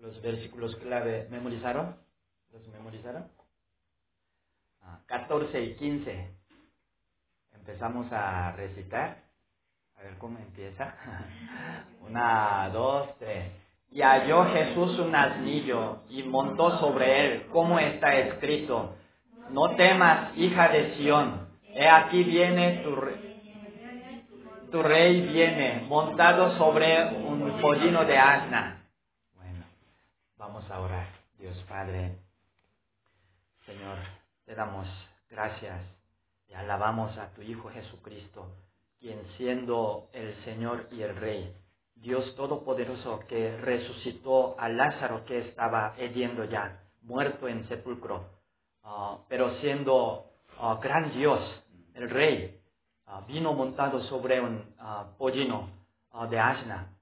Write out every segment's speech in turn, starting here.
los versículos clave. ¿Memorizaron? ¿Los memorizaron? 14 ah, y 15. Empezamos a recitar. A ver cómo empieza. Una, dos, tres. Y halló Jesús un asnillo y montó sobre él, como está escrito. No temas, hija de Sión. He aquí viene tu, tu rey viene montado sobre un pollino de asna. A orar. Dios Padre, Señor, te damos gracias y alabamos a tu Hijo Jesucristo, quien siendo el Señor y el Rey, Dios Todopoderoso que resucitó a Lázaro que estaba hediendo ya, muerto en sepulcro, ah, pero siendo ah, gran Dios, el Rey, Ah, vino montado sobre un pollino de asna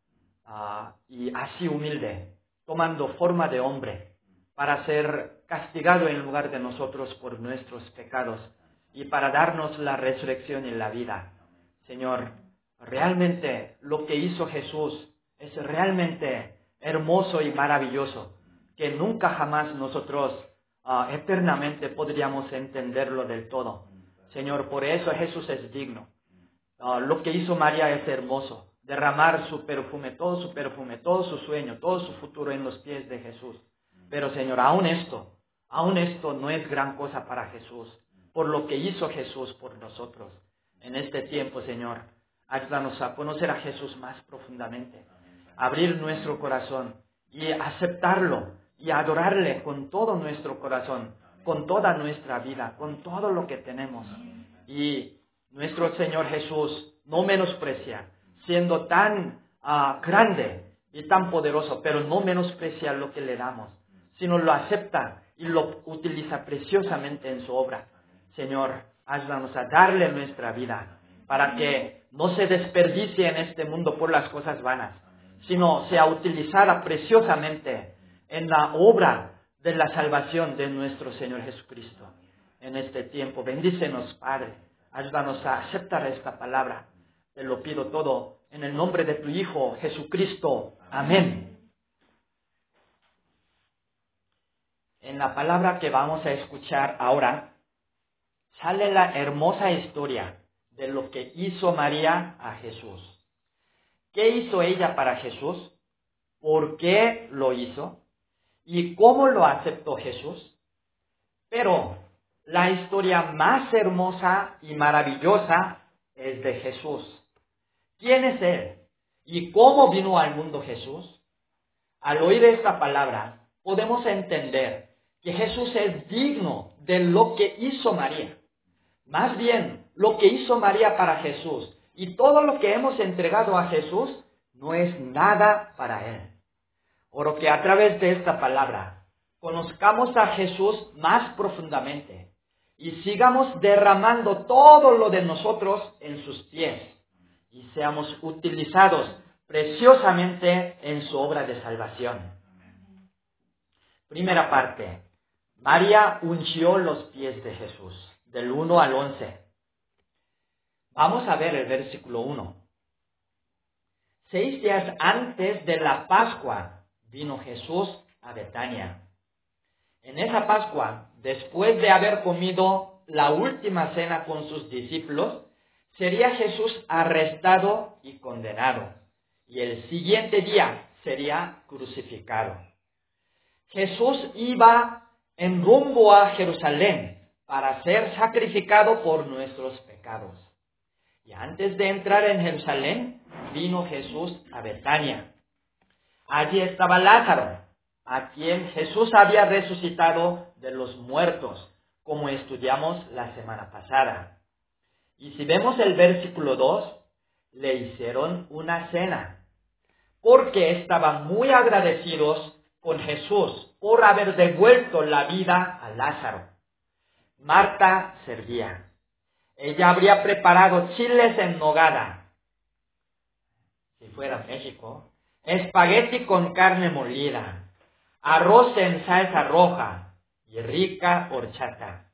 y así humilde, tomando forma de hombre para ser castigado en lugar de nosotros por nuestros pecados y para darnos la resurrección y la vida. Señor, realmente lo que hizo Jesús es realmente hermoso y maravilloso, que nunca jamás nosotros eternamente podríamos entenderlo del todo. Señor, por eso Jesús es digno. Ah, lo que hizo María es hermoso, derramar su perfume, todo su perfume, todo su sueño, todo su futuro en los pies de Jesús. Pero Señor, aún esto, aún esto no es gran cosa para Jesús, por lo que hizo Jesús por nosotros. En este tiempo, Señor, ayúdanos a conocer a Jesús más profundamente, abrir nuestro corazón y aceptarlo y adorarle con todo nuestro corazón con toda nuestra vida, con todo lo que tenemos. Y nuestro Señor Jesús no menosprecia, siendo tan ah, grande y tan poderoso, pero no menosprecia lo que le damos, sino lo acepta y lo utiliza preciosamente en su obra. Señor, ayúdanos a darle nuestra vida para que no se desperdicie en este mundo por las cosas vanas, sino sea utilizada preciosamente en la obra de la salvación de nuestro Señor Jesucristo en este tiempo. Bendícenos, Padre. Ayúdanos a aceptar esta palabra. Te lo pido todo en el nombre de tu Hijo Jesucristo. Amén. En la palabra que vamos a escuchar ahora, sale la hermosa historia de lo que hizo María a Jesús. ¿Qué hizo ella para Jesús? ¿Por qué lo hizo? y cómo lo aceptó Jesús. Pero la historia más hermosa y maravillosa es de Jesús. ¿Quién es Él? ¿Y cómo vino al mundo Jesús? Al oír esta palabra, podemos entender que Jesús es digno de lo que hizo María. Más bien, lo que hizo María para Jesús y todo lo que hemos entregado a Jesús no es nada para Él. Oro que a través de esta palabra conozcamos a Jesús más profundamente y sigamos derramando todo lo de nosotros en sus pies y seamos utilizados preciosamente en su obra de salvación. Primera parte. María unció los pies de Jesús, del 1 al 11. Vamos a ver el versículo 1. Seis días antes de la Pascua, vino Jesús a Betania. En esa Pascua, después de haber comido la última cena con sus discípulos, sería Jesús arrestado y condenado, y el siguiente día sería crucificado. Jesús iba en rumbo a Jerusalén para ser sacrificado por nuestros pecados. Y antes de entrar en Jerusalén, vino Jesús a Betania, Allí estaba Lázaro, a quien Jesús había resucitado de los muertos, como estudiamos la semana pasada. Y si vemos el versículo 2, le hicieron una cena, porque estaban muy agradecidos con Jesús por haber devuelto la vida a Lázaro. Marta servía. Ella habría preparado chiles en nogada. Si fuera México, espagueti con carne molida, arroz en salsa roja y rica horchata.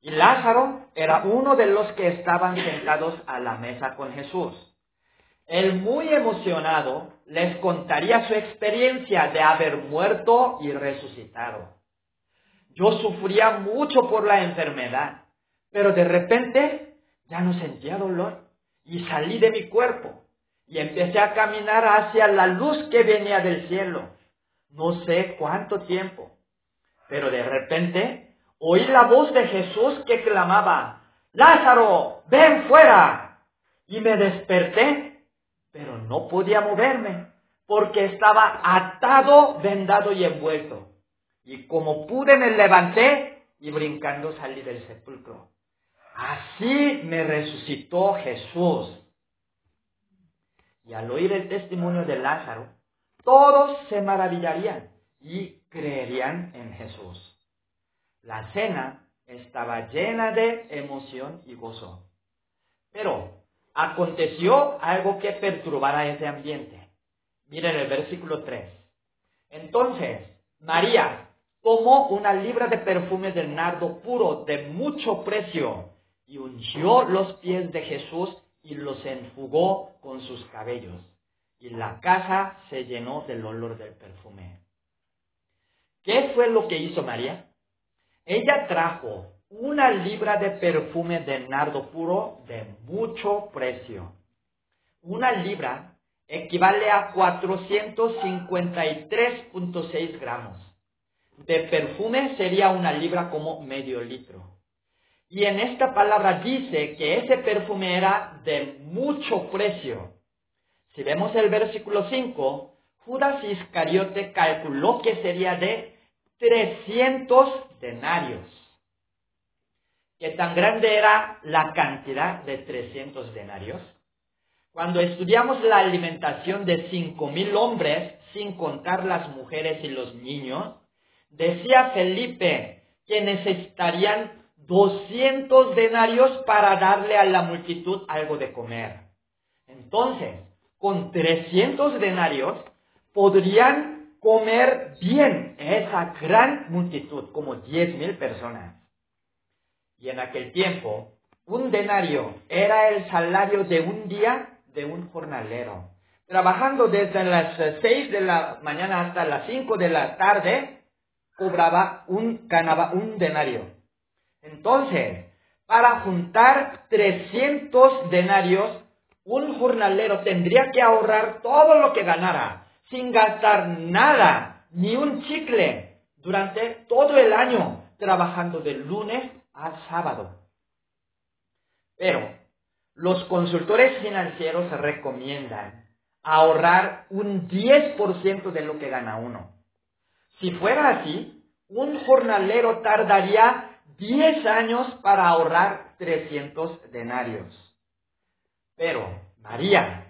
Y Lázaro era uno de los que estaban sentados a la mesa con Jesús. él muy emocionado les contaría su experiencia de haber muerto y resucitado. Yo sufría mucho por la enfermedad, pero de repente ya no sentía dolor y salí de mi cuerpo y empecé a caminar hacia la luz que venía del cielo. No sé cuánto tiempo, pero de repente oí la voz de Jesús que clamaba, Lázaro, ven fuera. Y me desperté, pero no podía moverme porque estaba atado, vendado y envuelto. Y como pude me levanté y brincando salí del sepulcro. Así me resucitó Jesús. Y al oír el testimonio de Lázaro, todos se maravillarían y creerían en Jesús. La cena estaba llena de emoción y gozo. Pero aconteció algo que perturbara ese ambiente. Miren el versículo 3. Entonces, María, tomó una libra de perfume de nardo puro de mucho precio y ungió los pies de Jesús y los enfugó con sus cabellos. Y la casa se llenó del olor del perfume. ¿Qué fue lo que hizo María? Ella trajo una libra de perfume de nardo puro de mucho precio. Una libra equivale a 453.6 gramos de perfume sería una libra como medio litro. Y en esta palabra dice que ese perfume era de mucho precio. Si vemos el versículo 5, Judas Iscariote calculó que sería de 300 denarios. ¿Qué tan grande era la cantidad de 300 denarios? Cuando estudiamos la alimentación de 5.000 hombres, sin contar las mujeres y los niños, Decía Felipe que necesitarían 200 denarios para darle a la multitud algo de comer. Entonces, con 300 denarios podrían comer bien esa gran multitud, como 10.000 personas. Y en aquel tiempo, un denario era el salario de un día de un jornalero. Trabajando desde las 6 de la mañana hasta las 5 de la tarde, cobraba un, ganaba un denario. Entonces, para juntar 300 denarios, un jornalero tendría que ahorrar todo lo que ganara, sin gastar nada, ni un chicle, durante todo el año, trabajando de lunes a sábado. Pero los consultores financieros recomiendan ahorrar un 10% de lo que gana uno. Si fuera así, un jornalero tardaría 10 años para ahorrar 300 denarios. Pero María,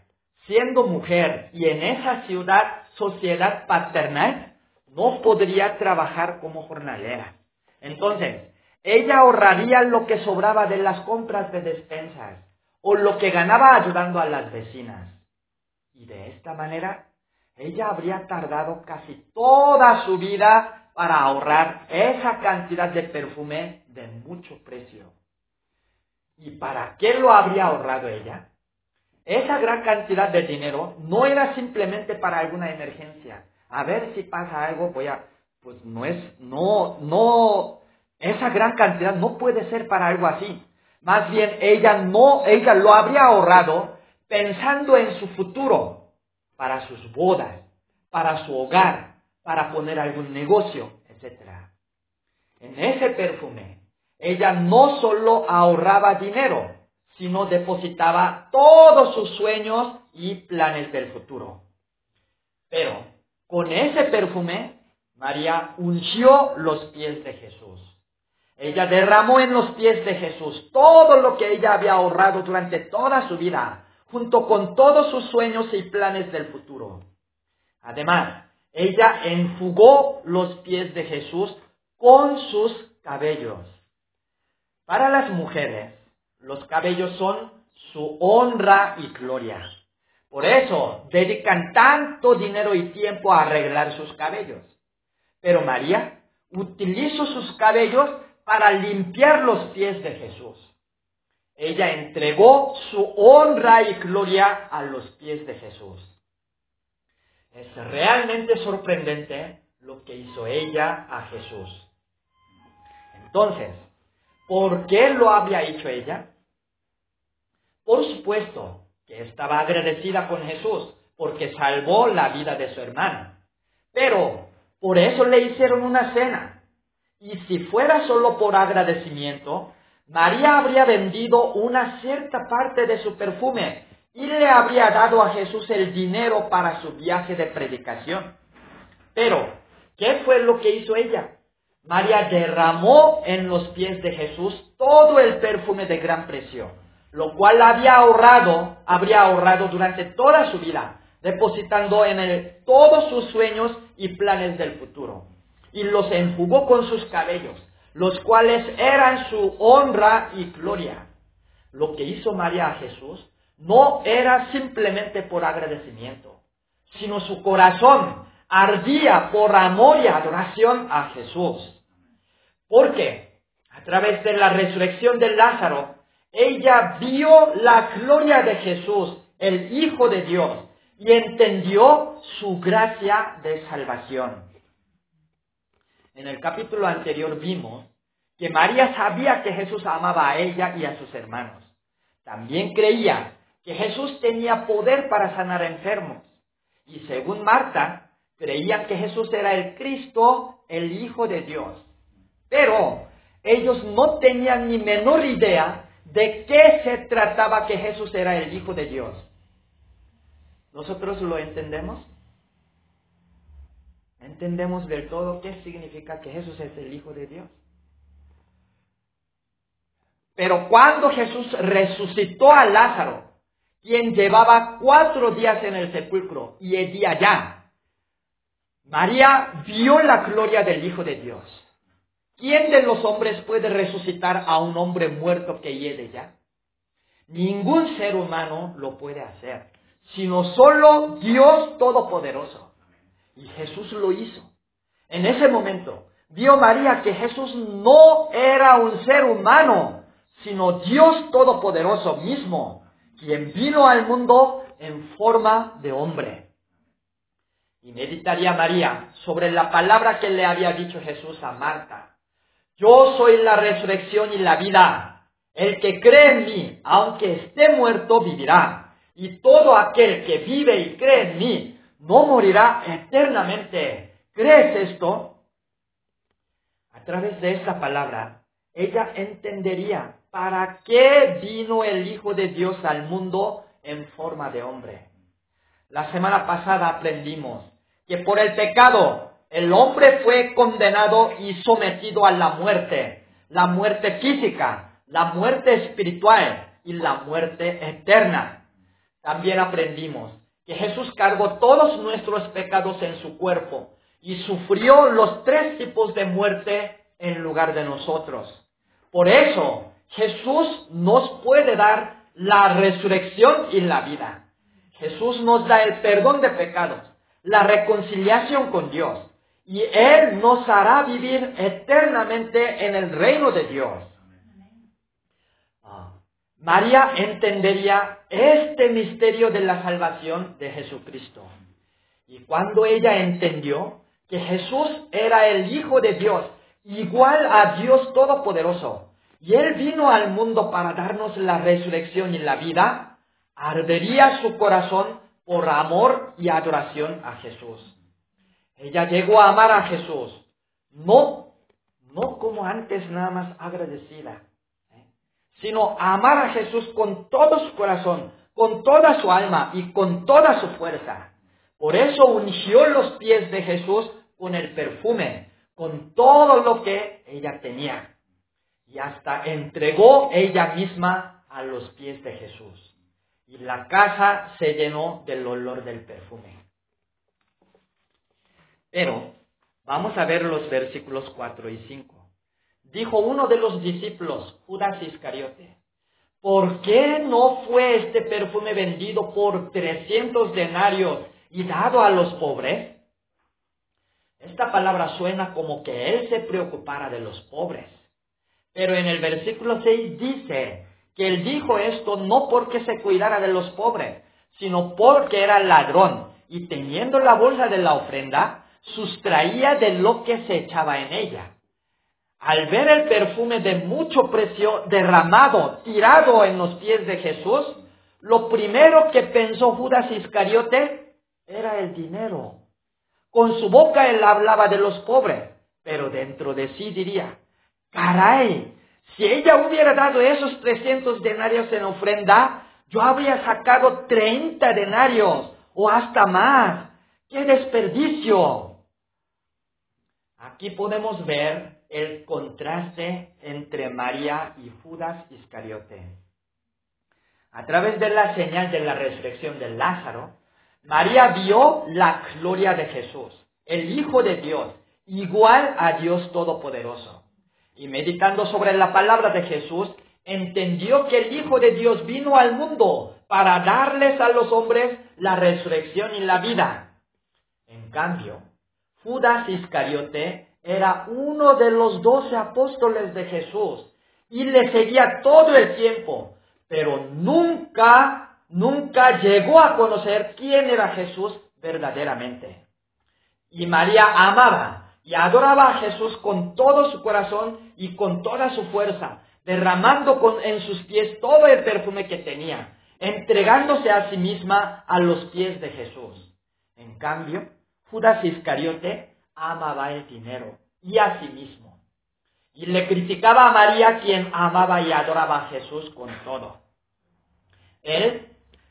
siendo mujer y en esa ciudad sociedad paternal, no podría trabajar como jornalera. Entonces, ella ahorraría lo que sobraba de las compras de despensas o lo que ganaba ayudando a las vecinas. Y de esta manera ella habría tardado casi toda su vida para ahorrar esa cantidad de perfume de mucho precio. ¿Y para qué lo habría ahorrado ella? Esa gran cantidad de dinero no era simplemente para alguna emergencia. A ver si pasa algo, voy a, pues no es, no, no, esa gran cantidad no puede ser para algo así. Más bien ella no, ella lo habría ahorrado pensando en su futuro para sus bodas, para su hogar, para poner algún negocio, etc. En ese perfume, ella no solo ahorraba dinero, sino depositaba todos sus sueños y planes del futuro. Pero con ese perfume, María ungió los pies de Jesús. Ella derramó en los pies de Jesús todo lo que ella había ahorrado durante toda su vida junto con todos sus sueños y planes del futuro. Además, ella enfugó los pies de Jesús con sus cabellos. Para las mujeres, los cabellos son su honra y gloria. Por eso dedican tanto dinero y tiempo a arreglar sus cabellos. Pero María utilizó sus cabellos para limpiar los pies de Jesús. ella entregó su honra y gloria a los pies de Jesús. Es realmente sorprendente lo que hizo ella a Jesús. Entonces, ¿por qué lo había hecho ella? Por supuesto que estaba agradecida con Jesús porque salvó la vida de su hermana. Pero por eso le hicieron una cena. Y si fuera solo por agradecimiento, María habría vendido una cierta parte de su perfume y le habría dado a Jesús el dinero para su viaje de predicación. Pero, ¿qué fue lo que hizo ella? María derramó en los pies de Jesús todo el perfume de gran precio, lo cual había ahorrado, habría ahorrado durante toda su vida, depositando en él todos sus sueños y planes del futuro. Y los enjugó con sus cabellos los cuales eran su honra y gloria. Lo que hizo María a Jesús no era simplemente por agradecimiento, sino su corazón ardía por amor y adoración a Jesús. Porque a través de la resurrección de Lázaro, ella vio la gloria de Jesús, el Hijo de Dios, y entendió su gracia de salvación. En el capítulo anterior vimos que María sabía que Jesús amaba a ella y a sus hermanos. También creía que Jesús tenía poder para sanar enfermos. Y según Marta, creía que Jesús era el Cristo, el Hijo de Dios. Pero ellos no tenían ni menor idea de qué se trataba que Jesús era el Hijo de Dios. ¿Nosotros lo entendemos? entendemos del todo qué significa que Jesús es el Hijo de Dios. Pero cuando Jesús resucitó a Lázaro, quien llevaba cuatro días en el sepulcro y el día ya, María vio la gloria del Hijo de Dios. ¿Quién de los hombres puede resucitar a un hombre muerto que hiede ya? Ningún ser humano lo puede hacer, sino solo Dios Todopoderoso. Y Jesús lo hizo. En ese momento vio María que Jesús no era un ser humano, sino Dios Todopoderoso mismo, quien vino al mundo en forma de hombre. Y meditaría María sobre la palabra que le había dicho Jesús a Marta. Yo soy la resurrección y la vida. El que cree en mí, aunque esté muerto, vivirá. Y todo aquel que vive y cree en mí, no morirá eternamente. ¿Crees esto? A través de esta palabra, ella entendería para qué vino el Hijo de Dios al mundo en forma de hombre. La semana pasada aprendimos que por el pecado el hombre fue condenado y sometido a la muerte, la muerte física, la muerte espiritual y la muerte eterna. También aprendimos que Jesús cargó todos nuestros pecados en su cuerpo y sufrió los tres tipos de muerte en lugar de nosotros. Por eso Jesús nos puede dar la resurrección y la vida. Jesús nos da el perdón de pecados, la reconciliación con Dios y Él nos hará vivir eternamente en el reino de Dios. María entendería este misterio de la salvación de Jesucristo. Y cuando ella entendió que Jesús era el Hijo de Dios, igual a Dios Todopoderoso, y Él vino al mundo para darnos la resurrección y la vida, ardería su corazón por amor y adoración a Jesús. Ella llegó a amar a Jesús, no, no como antes nada más agradecida, sino amar a Jesús con todo su corazón, con toda su alma y con toda su fuerza. Por eso ungió los pies de Jesús con el perfume, con todo lo que ella tenía. Y hasta entregó ella misma a los pies de Jesús. Y la casa se llenó del olor del perfume. Pero vamos a ver los versículos 4 y 5 dijo uno de los discípulos, Judas Iscariote, ¿por qué no fue este perfume vendido por 300 denarios y dado a los pobres? Esta palabra suena como que él se preocupara de los pobres. Pero en el versículo 6 dice que él dijo esto no porque se cuidara de los pobres, sino porque era ladrón y teniendo la bolsa de la ofrenda, sustraía de lo que se echaba en ella. Al ver el perfume de mucho precio derramado, tirado en los pies de Jesús, lo primero que pensó Judas Iscariote era el dinero. Con su boca él hablaba de los pobres, pero dentro de sí diría, caray, si ella hubiera dado esos 300 denarios en ofrenda, yo habría sacado 30 denarios o hasta más. ¡Qué desperdicio! Aquí podemos ver el contraste entre María y Judas Iscariote. A través de la señal de la resurrección de Lázaro, María vio la gloria de Jesús, el Hijo de Dios, igual a Dios Todopoderoso. Y meditando sobre la palabra de Jesús, entendió que el Hijo de Dios vino al mundo para darles a los hombres la resurrección y la vida. En cambio, Judas Iscariote era uno de los doce apóstoles de Jesús y le seguía todo el tiempo, pero nunca, nunca llegó a conocer quién era Jesús verdaderamente. Y María amaba y adoraba a Jesús con todo su corazón y con toda su fuerza, derramando en sus pies todo el perfume que tenía, entregándose a sí misma a los pies de Jesús. En cambio, Judas Iscariote amaba el dinero y a sí mismo. Y le criticaba a María quien amaba y adoraba a Jesús con todo. Él,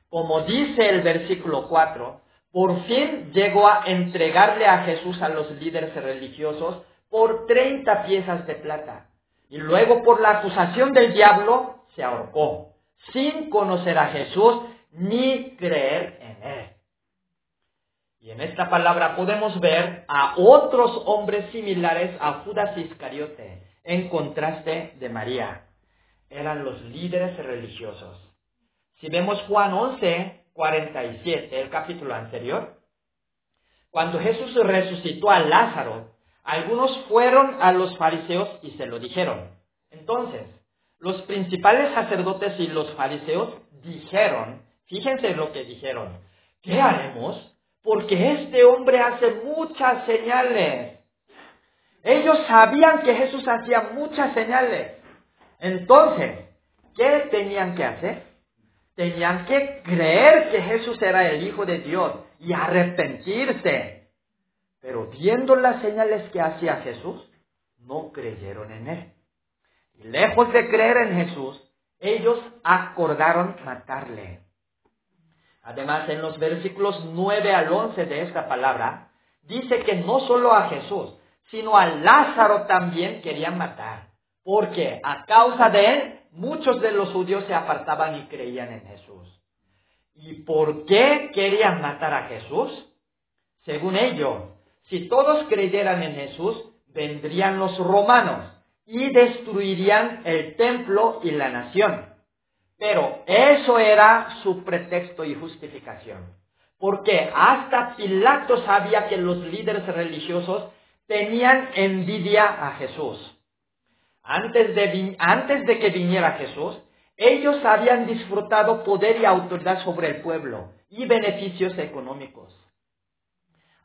como dice el versículo 4, por fin llegó a entregarle a Jesús a los líderes religiosos por 30 piezas de plata y luego por la acusación del diablo se ahorcó, sin conocer a Jesús ni creer. Y en esta palabra podemos ver a otros hombres similares a Judas Iscariote, en contraste de María. Eran los líderes religiosos. Si vemos Juan 11, 47, el capítulo anterior, cuando Jesús resucitó a Lázaro, algunos fueron a los fariseos y se lo dijeron. Entonces, los principales sacerdotes y los fariseos dijeron, fíjense lo que dijeron, ¿qué haremos? Porque este hombre hace muchas señales. Ellos sabían que Jesús hacía muchas señales. Entonces, ¿qué tenían que hacer? Tenían que creer que Jesús era el Hijo de Dios y arrepentirse. Pero viendo las señales que hacía Jesús, no creyeron en él. Y lejos de creer en Jesús, ellos acordaron matarle. Además, en los versículos 9 al 11 de esta palabra, dice que no solo a Jesús, sino a Lázaro también querían matar. Porque a causa de él, muchos de los judíos se apartaban y creían en Jesús. ¿Y por qué querían matar a Jesús? Según ellos, si todos creyeran en Jesús, vendrían los romanos y destruirían el templo y la nación. Pero eso era su pretexto y justificación. Porque hasta Pilato sabía que los líderes religiosos tenían envidia a Jesús. Antes de, antes de que viniera Jesús, ellos habían disfrutado poder y autoridad sobre el pueblo y beneficios económicos.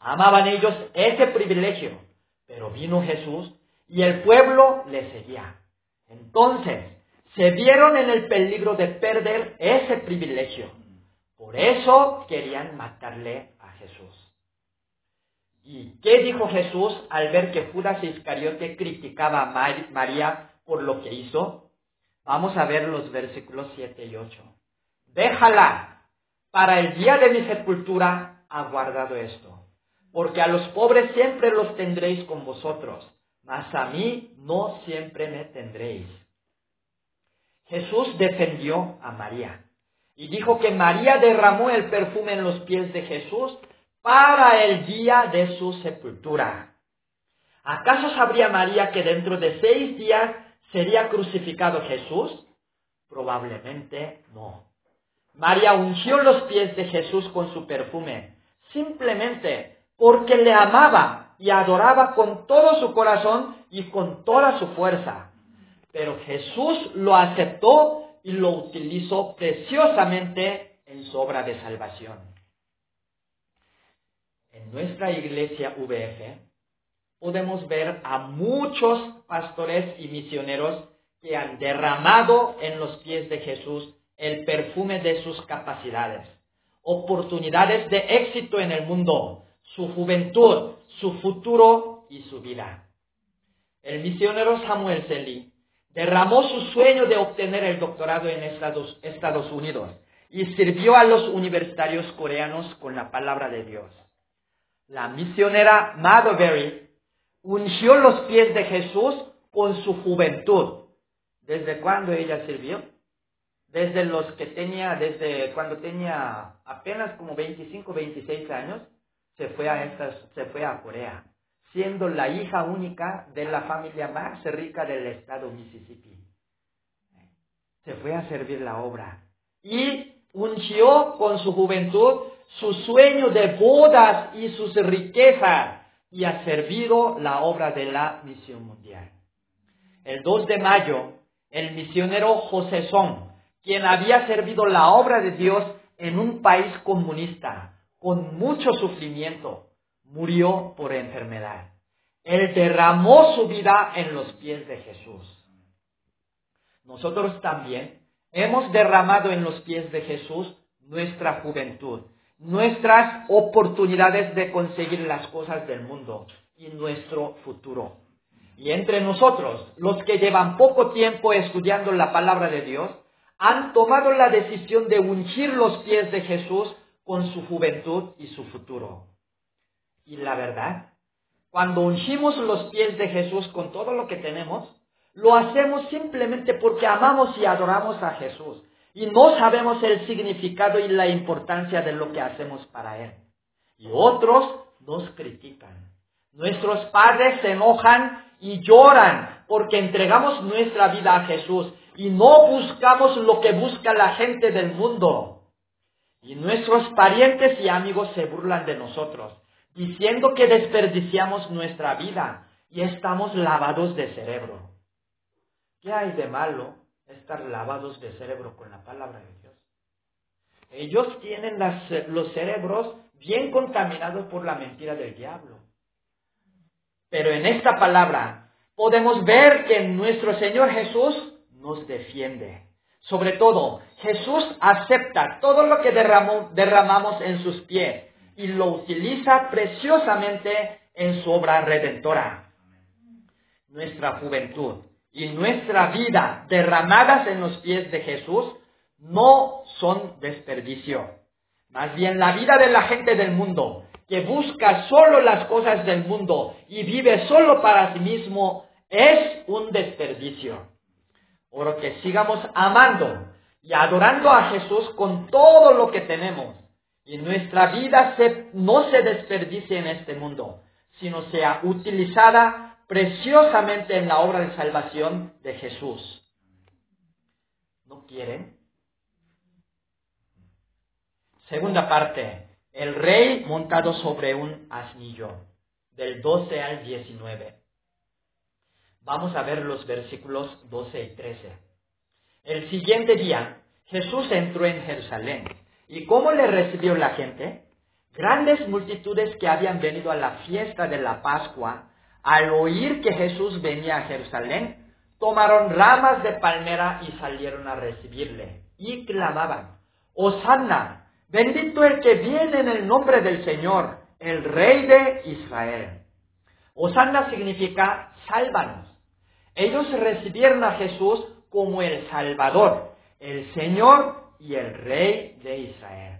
Amaban ellos ese privilegio, pero vino Jesús y el pueblo le seguía. Entonces, se vieron en el peligro de perder ese privilegio. Por eso querían matarle a Jesús. ¿Y qué dijo Jesús al ver que Judas Iscariote criticaba a María por lo que hizo? Vamos a ver los versículos 7 y 8. Déjala, para el día de mi sepultura ha guardado esto porque a los pobres siempre los tendréis con vosotros, mas a mí no siempre me tendréis. Jesús defendió a María y dijo que María derramó el perfume en los pies de Jesús para el día de su sepultura. ¿Acaso sabría María que dentro de seis días sería crucificado Jesús? Probablemente no. María ungió los pies de Jesús con su perfume, simplemente porque le amaba y adoraba con todo su corazón y con toda su fuerza. Pero Jesús lo aceptó y lo utilizó preciosamente en su obra de salvación. En nuestra iglesia VF podemos ver a muchos pastores y misioneros que han derramado en los pies de Jesús el perfume de sus capacidades, oportunidades de éxito en el mundo, su juventud, su futuro y su vida. El misionero Samuel Selly derramó su sueño de obtener el doctorado en Estados, Unidos y sirvió a los universitarios coreanos con la palabra de Dios. La misionera Berry ungió los pies de Jesús con su juventud. ¿Desde cuándo ella sirvió? Desde los que tenía, desde cuando tenía apenas como 25, 26 años, se fue a Corea siendo la hija única de la familia más rica del estado Mississippi. Se fue a servir la obra y ungió con su juventud su sueño de bodas y sus riquezas y ha servido la obra de la misión mundial. El 2 de mayo, el misionero José Son, quien había servido la obra de Dios en un país comunista con mucho sufrimiento, murió por enfermedad. Él derramó su vida en los pies de Jesús. Nosotros también hemos derramado en los pies de Jesús nuestra juventud, nuestras oportunidades de conseguir las cosas del mundo y nuestro futuro. Y entre nosotros, los que llevan poco tiempo estudiando la palabra de Dios, han tomado la decisión de ungir los pies de Jesús con su juventud y su futuro. Y la verdad, cuando ungimos los pies de Jesús con todo lo que tenemos, lo hacemos simplemente porque amamos y adoramos a Jesús y no sabemos el significado y la importancia de lo que hacemos para Él. Y otros nos critican. Nuestros padres se enojan y lloran porque entregamos nuestra vida a Jesús y no buscamos lo que busca la gente del mundo. Y nuestros parientes y amigos se burlan de nosotros diciendo que desperdiciamos nuestra vida y estamos lavados de cerebro. ¿Qué hay de malo estar lavados de cerebro con la palabra de Dios? Ellos tienen los cerebros bien contaminados por la mentira del diablo. Pero en esta palabra podemos ver que nuestro Señor Jesús nos defiende. Sobre todo, Jesús acepta todo lo que derramamos en sus pies y lo utiliza preciosamente en su obra redentora. Nuestra juventud y nuestra vida derramadas en los pies de Jesús no son desperdicio. Más bien la vida de la gente del mundo, que busca solo las cosas del mundo y vive solo para sí mismo, es un desperdicio. Por que sigamos amando y adorando a Jesús con todo lo que tenemos y nuestra vida no se desperdicie en este mundo, sino sea utilizada preciosamente en la obra de salvación de Jesús. ¿No quieren? Segunda parte, el rey montado sobre un asnillo, del 12 al 19. Vamos a ver los versículos 12 y 13. El siguiente día, Jesús entró en Jerusalén ¿Y cómo le recibió la gente? Grandes multitudes que habían venido a la fiesta de la Pascua, al oír que Jesús venía a Jerusalén, tomaron ramas de palmera y salieron a recibirle, y clamaban, Hosanna, bendito el que viene en el nombre del Señor, el Rey de Israel. Hosanna significa sálvanos. Ellos recibieron a Jesús como el Salvador, el Señor y el rey de Israel.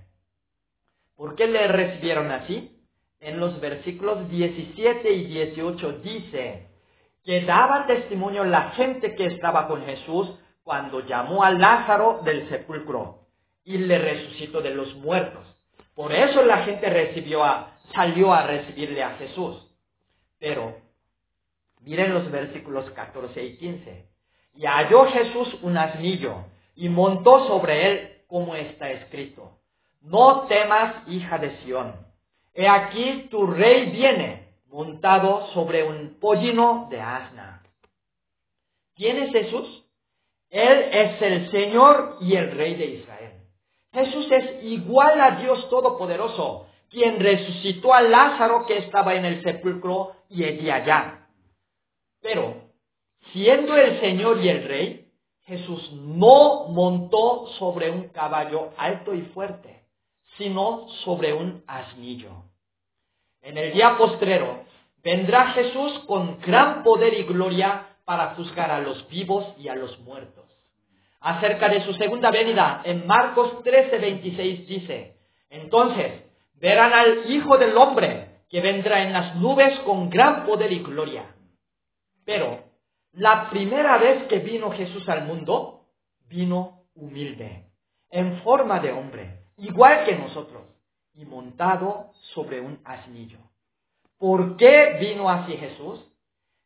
¿Por qué le recibieron así? En los versículos 17 y 18 dice que daba testimonio la gente que estaba con Jesús cuando llamó a Lázaro del sepulcro y le resucitó de los muertos. Por eso la gente recibió a, salió a recibirle a Jesús. Pero miren los versículos 14 y 15. Y halló Jesús un asnillo y montó sobre él como está escrito. No temas, hija de Sión. He aquí tu rey viene montado sobre un pollino de asna. ¿Quién es Jesús? Él es el Señor y el Rey de Israel. Jesús es igual a Dios Todopoderoso, quien resucitó a Lázaro que estaba en el sepulcro y de allá. Pero, siendo el Señor y el Rey, Jesús no montó sobre un caballo alto y fuerte, sino sobre un asnillo. En el día postrero vendrá Jesús con gran poder y gloria para juzgar a los vivos y a los muertos. Acerca de su segunda venida, en Marcos 13:26 dice, entonces verán al Hijo del Hombre que vendrá en las nubes con gran poder y gloria. Pero la primera vez que vino Jesús al mundo, vino humilde, en forma de hombre, igual que nosotros, y montado sobre un asnillo. ¿Por qué vino así Jesús?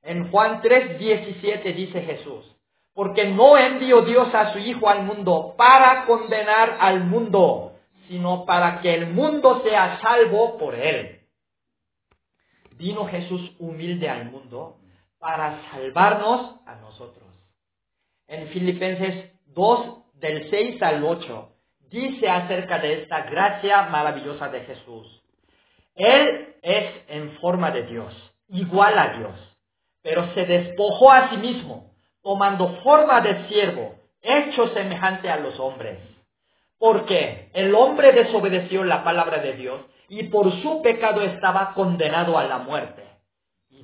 En Juan 3:17 dice Jesús, porque no envió Dios a su Hijo al mundo para condenar al mundo, sino para que el mundo sea salvo por él. Vino Jesús humilde al mundo para salvarnos a nosotros. En Filipenses 2, del 6 al 8, dice acerca de esta gracia maravillosa de Jesús. Él es en forma de Dios, igual a Dios, pero se despojó a sí mismo, tomando forma de siervo, hecho semejante a los hombres. Porque el hombre desobedeció la palabra de Dios y por su pecado estaba condenado a la muerte.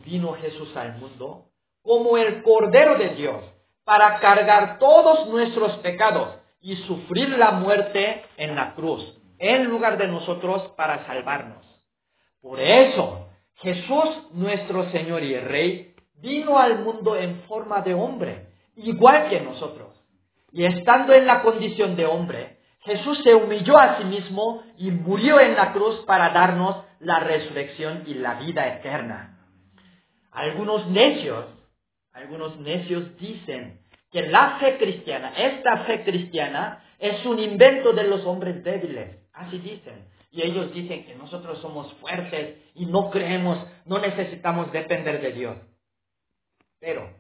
Vino Jesús al mundo como el Cordero de Dios para cargar todos nuestros pecados y sufrir la muerte en la cruz, en lugar de nosotros para salvarnos. Por eso, Jesús, nuestro Señor y Rey, vino al mundo en forma de hombre, igual que nosotros. Y estando en la condición de hombre, Jesús se humilló a sí mismo y murió en la cruz para darnos la resurrección y la vida eterna. Algunos necios, algunos necios dicen que la fe cristiana, esta fe cristiana, es un invento de los hombres débiles. Así dicen. Y ellos dicen que nosotros somos fuertes y no creemos, no necesitamos depender de Dios. Pero,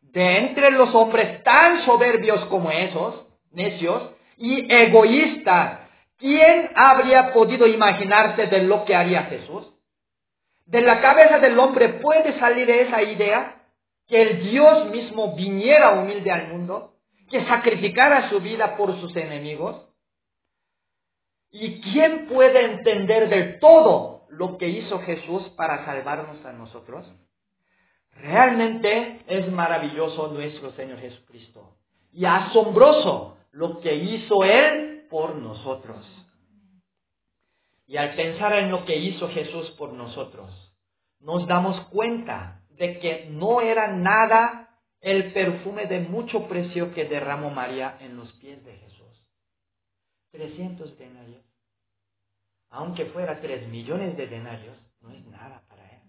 de entre los hombres tan soberbios como esos, necios y egoístas, ¿quién habría podido imaginarse de lo que haría Jesús? ¿De la cabeza del hombre puede salir esa idea? que el Dios mismo viniera humilde al mundo, que sacrificara su vida por sus enemigos. ¿Y quién puede entender del todo lo que hizo Jesús para salvarnos a nosotros? Realmente es maravilloso nuestro Señor Jesucristo y asombroso lo que hizo Él por nosotros. Y al pensar en lo que hizo Jesús por nosotros, nos damos cuenta de que no era nada el perfume de mucho precio que derramó María en los pies de Jesús. 300 denarios. Aunque fuera 3 millones de denarios, no es nada para él.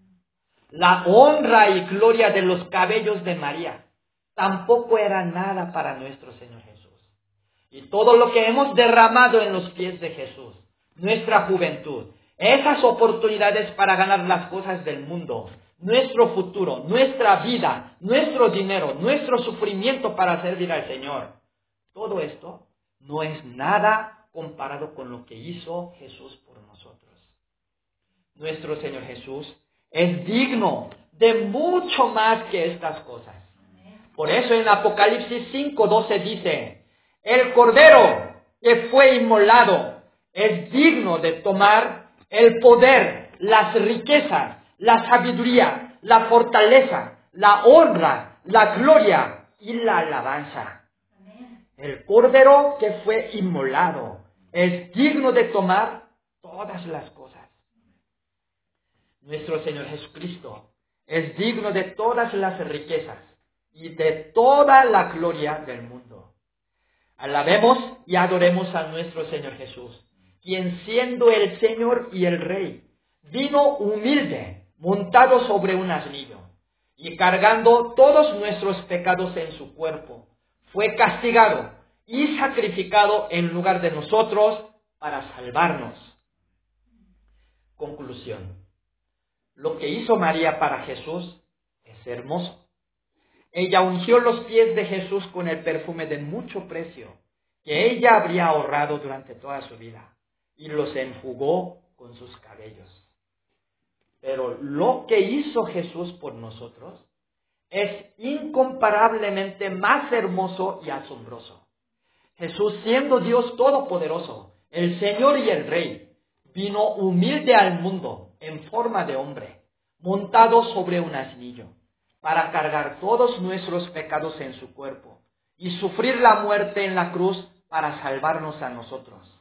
La honra y gloria de los cabellos de María tampoco era nada para nuestro Señor Jesús. Y todo lo que hemos derramado en los pies de Jesús, nuestra juventud, esas oportunidades para ganar las cosas del mundo, nuestro futuro, nuestra vida, nuestro dinero, nuestro sufrimiento para servir al Señor. Todo esto no es nada comparado con lo que hizo Jesús por nosotros. Nuestro Señor Jesús es digno de mucho más que estas cosas. Por eso en Apocalipsis 5:12 dice, el Cordero que fue inmolado es digno de tomar el poder, las riquezas, la sabiduría, la fortaleza, la honra, la gloria y la alabanza. El cordero que fue inmolado es digno de tomar todas las cosas. Nuestro Señor Jesucristo es digno de todas las riquezas y de toda la gloria del mundo. Alabemos y adoremos a nuestro Señor Jesús, quien siendo el Señor y el Rey, vino humilde montado sobre un asnillo y cargando todos nuestros pecados en su cuerpo, fue castigado y sacrificado en lugar de nosotros para salvarnos. Conclusión. Lo que hizo María para Jesús es hermoso. ella ungió los pies de Jesús con el perfume de mucho precio que ella habría ahorrado durante toda su vida y los enjugó con sus cabellos. Pero lo que hizo Jesús por nosotros es incomparablemente más hermoso y asombroso. Jesús siendo Dios todopoderoso, el Señor y el Rey, vino humilde al mundo en forma de hombre, montado sobre un asnillo, para cargar todos nuestros pecados en su cuerpo y sufrir la muerte en la cruz para salvarnos a nosotros.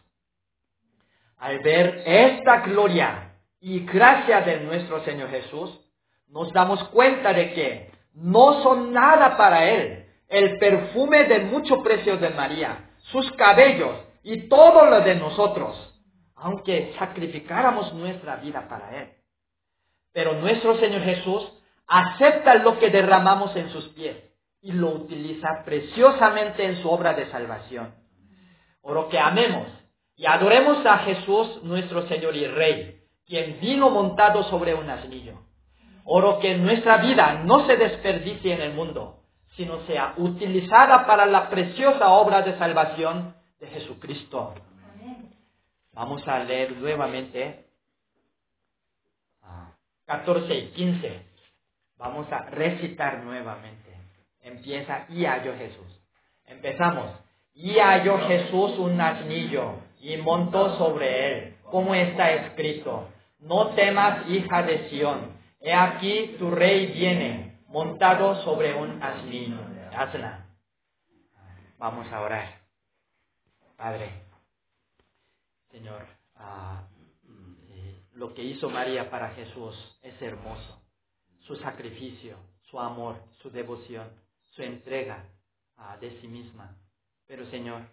Al ver esta gloria y gracia de nuestro Señor Jesús, nos damos cuenta de que no son nada para Él el perfume de mucho precio de María, sus cabellos y todo lo de nosotros, aunque sacrificáramos nuestra vida para Él. Pero nuestro Señor Jesús acepta lo que derramamos en sus pies y lo utiliza preciosamente en su obra de salvación. Oro que amemos y adoremos a Jesús nuestro Señor y Rey, quien vino montado sobre un asnillo. Oro que nuestra vida no se desperdicie en el mundo, sino sea utilizada para la preciosa obra de salvación de Jesucristo. Vamos a leer nuevamente 14 ah, y 15. Vamos a recitar nuevamente. Empieza y Jesús. Empezamos. Y Jesús un asnillo y montó sobre él, como está escrito. No temas, hija de Sión. He aquí tu rey viene, montado sobre un asnillo. Asna. Vamos a orar. Padre, Señor, ah, eh, lo que hizo María para Jesús es hermoso. Su sacrificio, su amor, su devoción, su entrega ah, de sí misma. Pero Señor,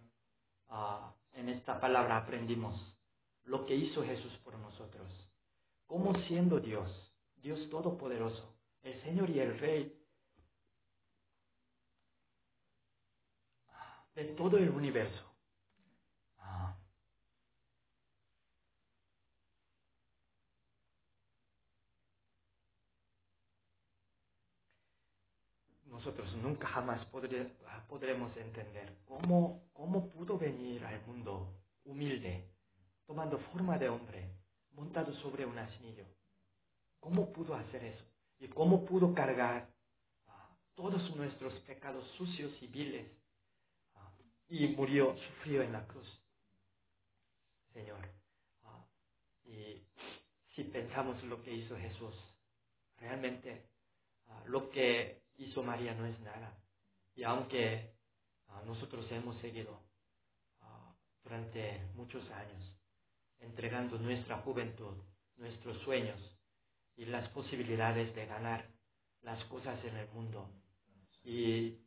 ah, en esta palabra aprendimos lo que hizo Jesús por nosotros. Como siendo Dios, Dios Todopoderoso, el Señor y el Rey de todo el universo. Nosotros nunca jamás podremos entender cómo, cómo pudo venir al mundo humilde, tomando forma de hombre, montado sobre un asnillo. ¿Cómo pudo hacer eso? ¿Y cómo pudo cargar todos nuestros pecados sucios y viles? y murió, sufrió en la cruz. Señor, y si pensamos lo que hizo Jesús, realmente lo que hizo María no es nada. Y aunque nosotros hemos seguido durante muchos años entregando nuestra juventud, nuestros sueños y las posibilidades de ganar las cosas en el mundo y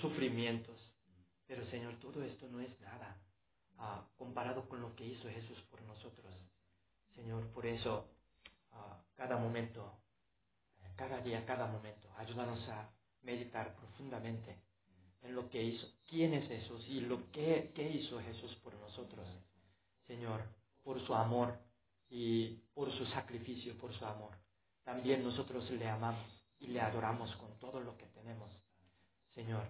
sufrimientos. Pero Señor, todo esto no es nada comparado con lo que hizo Jesús por nosotros. Señor, por eso cada momento, cada día, cada momento, ayúdanos a meditar profundamente en lo que hizo, quién es Jesús y lo que, hizo Jesús por nosotros. Señor, por su amor y por su sacrificio, por su amor. También nosotros le amamos y le adoramos con todo lo que tenemos, Señor.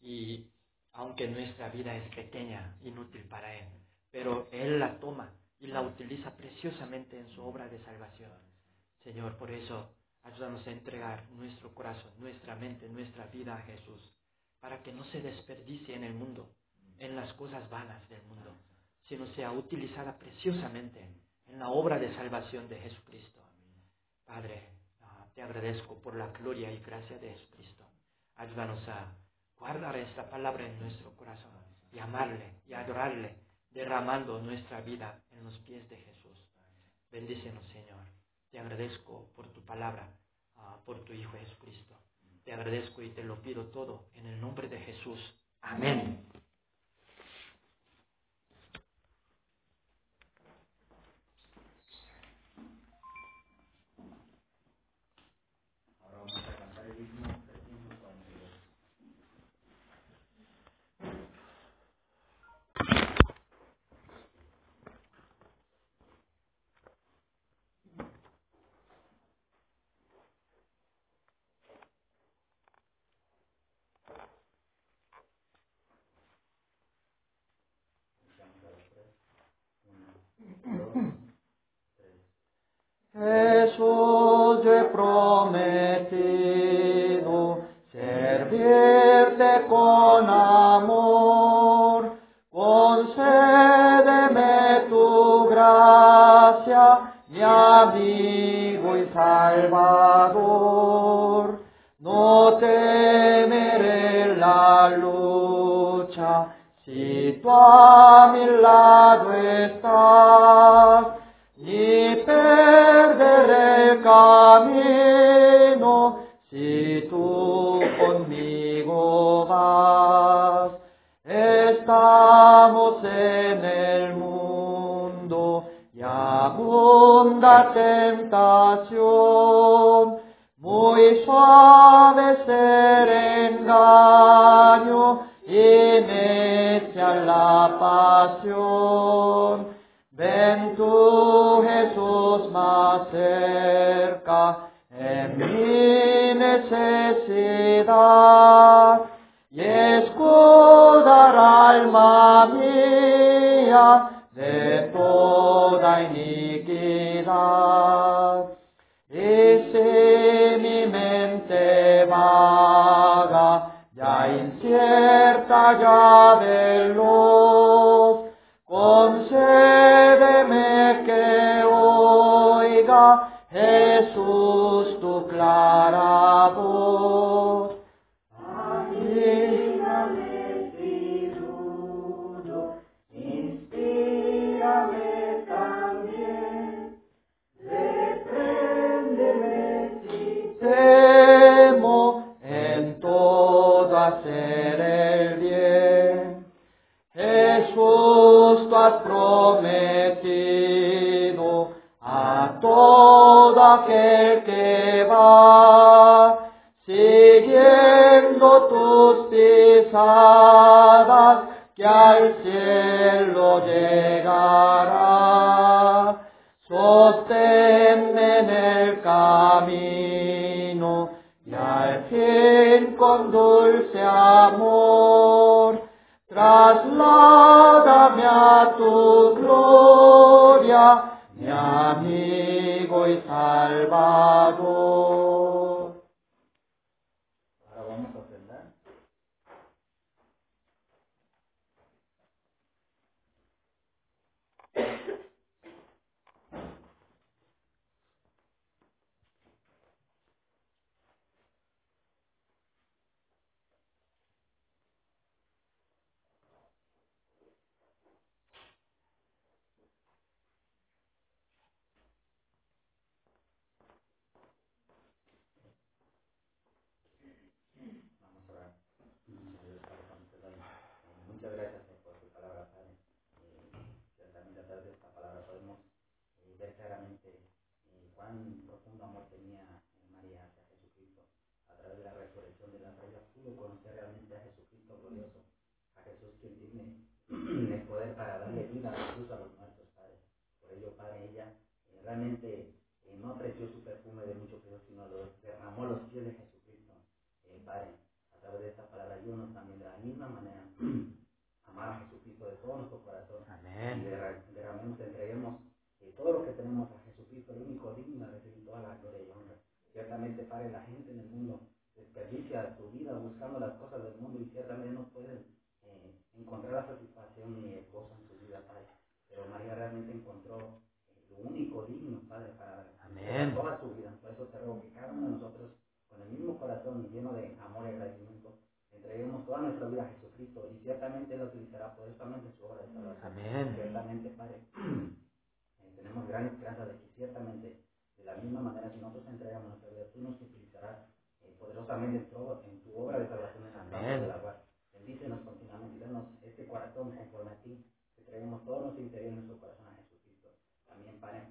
Y aunque nuestra vida es pequeña, inútil para Él, pero Él la toma y la utiliza preciosamente en su obra de salvación. Señor, por eso ayúdanos a entregar nuestro corazón, nuestra mente, nuestra vida a Jesús para que no se desperdicie en el mundo, en las cosas vanas del mundo, sino sea utilizada preciosamente en la obra de salvación de Jesucristo. Padre, ah, te agradezco por la gloria y gracia de Jesucristo. Ayúdanos a guardar esta palabra en nuestro corazón y amarle y adorarle, derramando nuestra vida en los pies de Jesús. Bendícenos, Señor. Te agradezco por tu palabra, ah, por tu Hijo Jesucristo. Te agradezco y te lo pido todo en el nombre de Jesús. Amén. Jesús, yo he prometido servirte con amor. Concédeme tu gracia, mi amigo y salvador. No temeré la lucha, si tú a mi lado estás ni perderé el camino, si tú conmigo vas. Estamos en el mundo y abunda tentación, muy suave ser engaño y necia la pasión. Ven tú Jesús más cerca en mi necesidad y escudar alma mía de toda iniquidad. Y si mi mente vaga, ya incierta, ya veloz, concédeme que oiga Jesús tu clara voz. Prometido a todo aquel que va siguiendo tus pisadas, que al cielo llegará. Sosténme en el camino y al fin con dulce amor, trasládame a tu gloria, mi amigo y salvador. Pudo conocer realmente a Jesucristo glorioso, a Jesús quien tiene el poder para darle vida incluso a los muertos, Padre. Por ello, Padre, ella eh, realmente eh, no apreció su perfume de mucho peso, sino lo derramó los pies de Jesucristo. Eh, Padre, a través de esta palabra, ayúdanos también de la misma manera amar a Jesucristo de todo nuestro corazón. Y Amén. derra- derramemos, entreguemos eh, todo lo que tenemos a Jesucristo, el único digno de recibir toda la gloria y honra. Ciertamente, Padre, la gente en el mundo desperdicia su vida buscando las cosas del mundo y ciertamente no pueden eh, encontrar la satisfacción ni el gozo en su vida, Padre. Pero María realmente encontró eh, lo único digno, Padre, para Amén. para toda su vida. Por eso te ruego que cada uno de nosotros, con el mismo corazón lleno de amor y agradecimiento, entreguemos toda nuestra vida a Jesucristo y ciertamente Él la utilizará poderosamente en su obra de salvación. Amén. Ciertamente, Padre, eh, tenemos gran esperanza de que ciertamente, de la misma manera, si nosotros entregamos nuestra vida, tú nos utilizarás eh, poderosamente en tu, en tu obra de salvación en el campo Amén. de la guardia. Bendícenos continuamente y danos este corazón conforme a ti, que traemos todo nuestro interior y nuestro corazón a Jesucristo. También, Padre,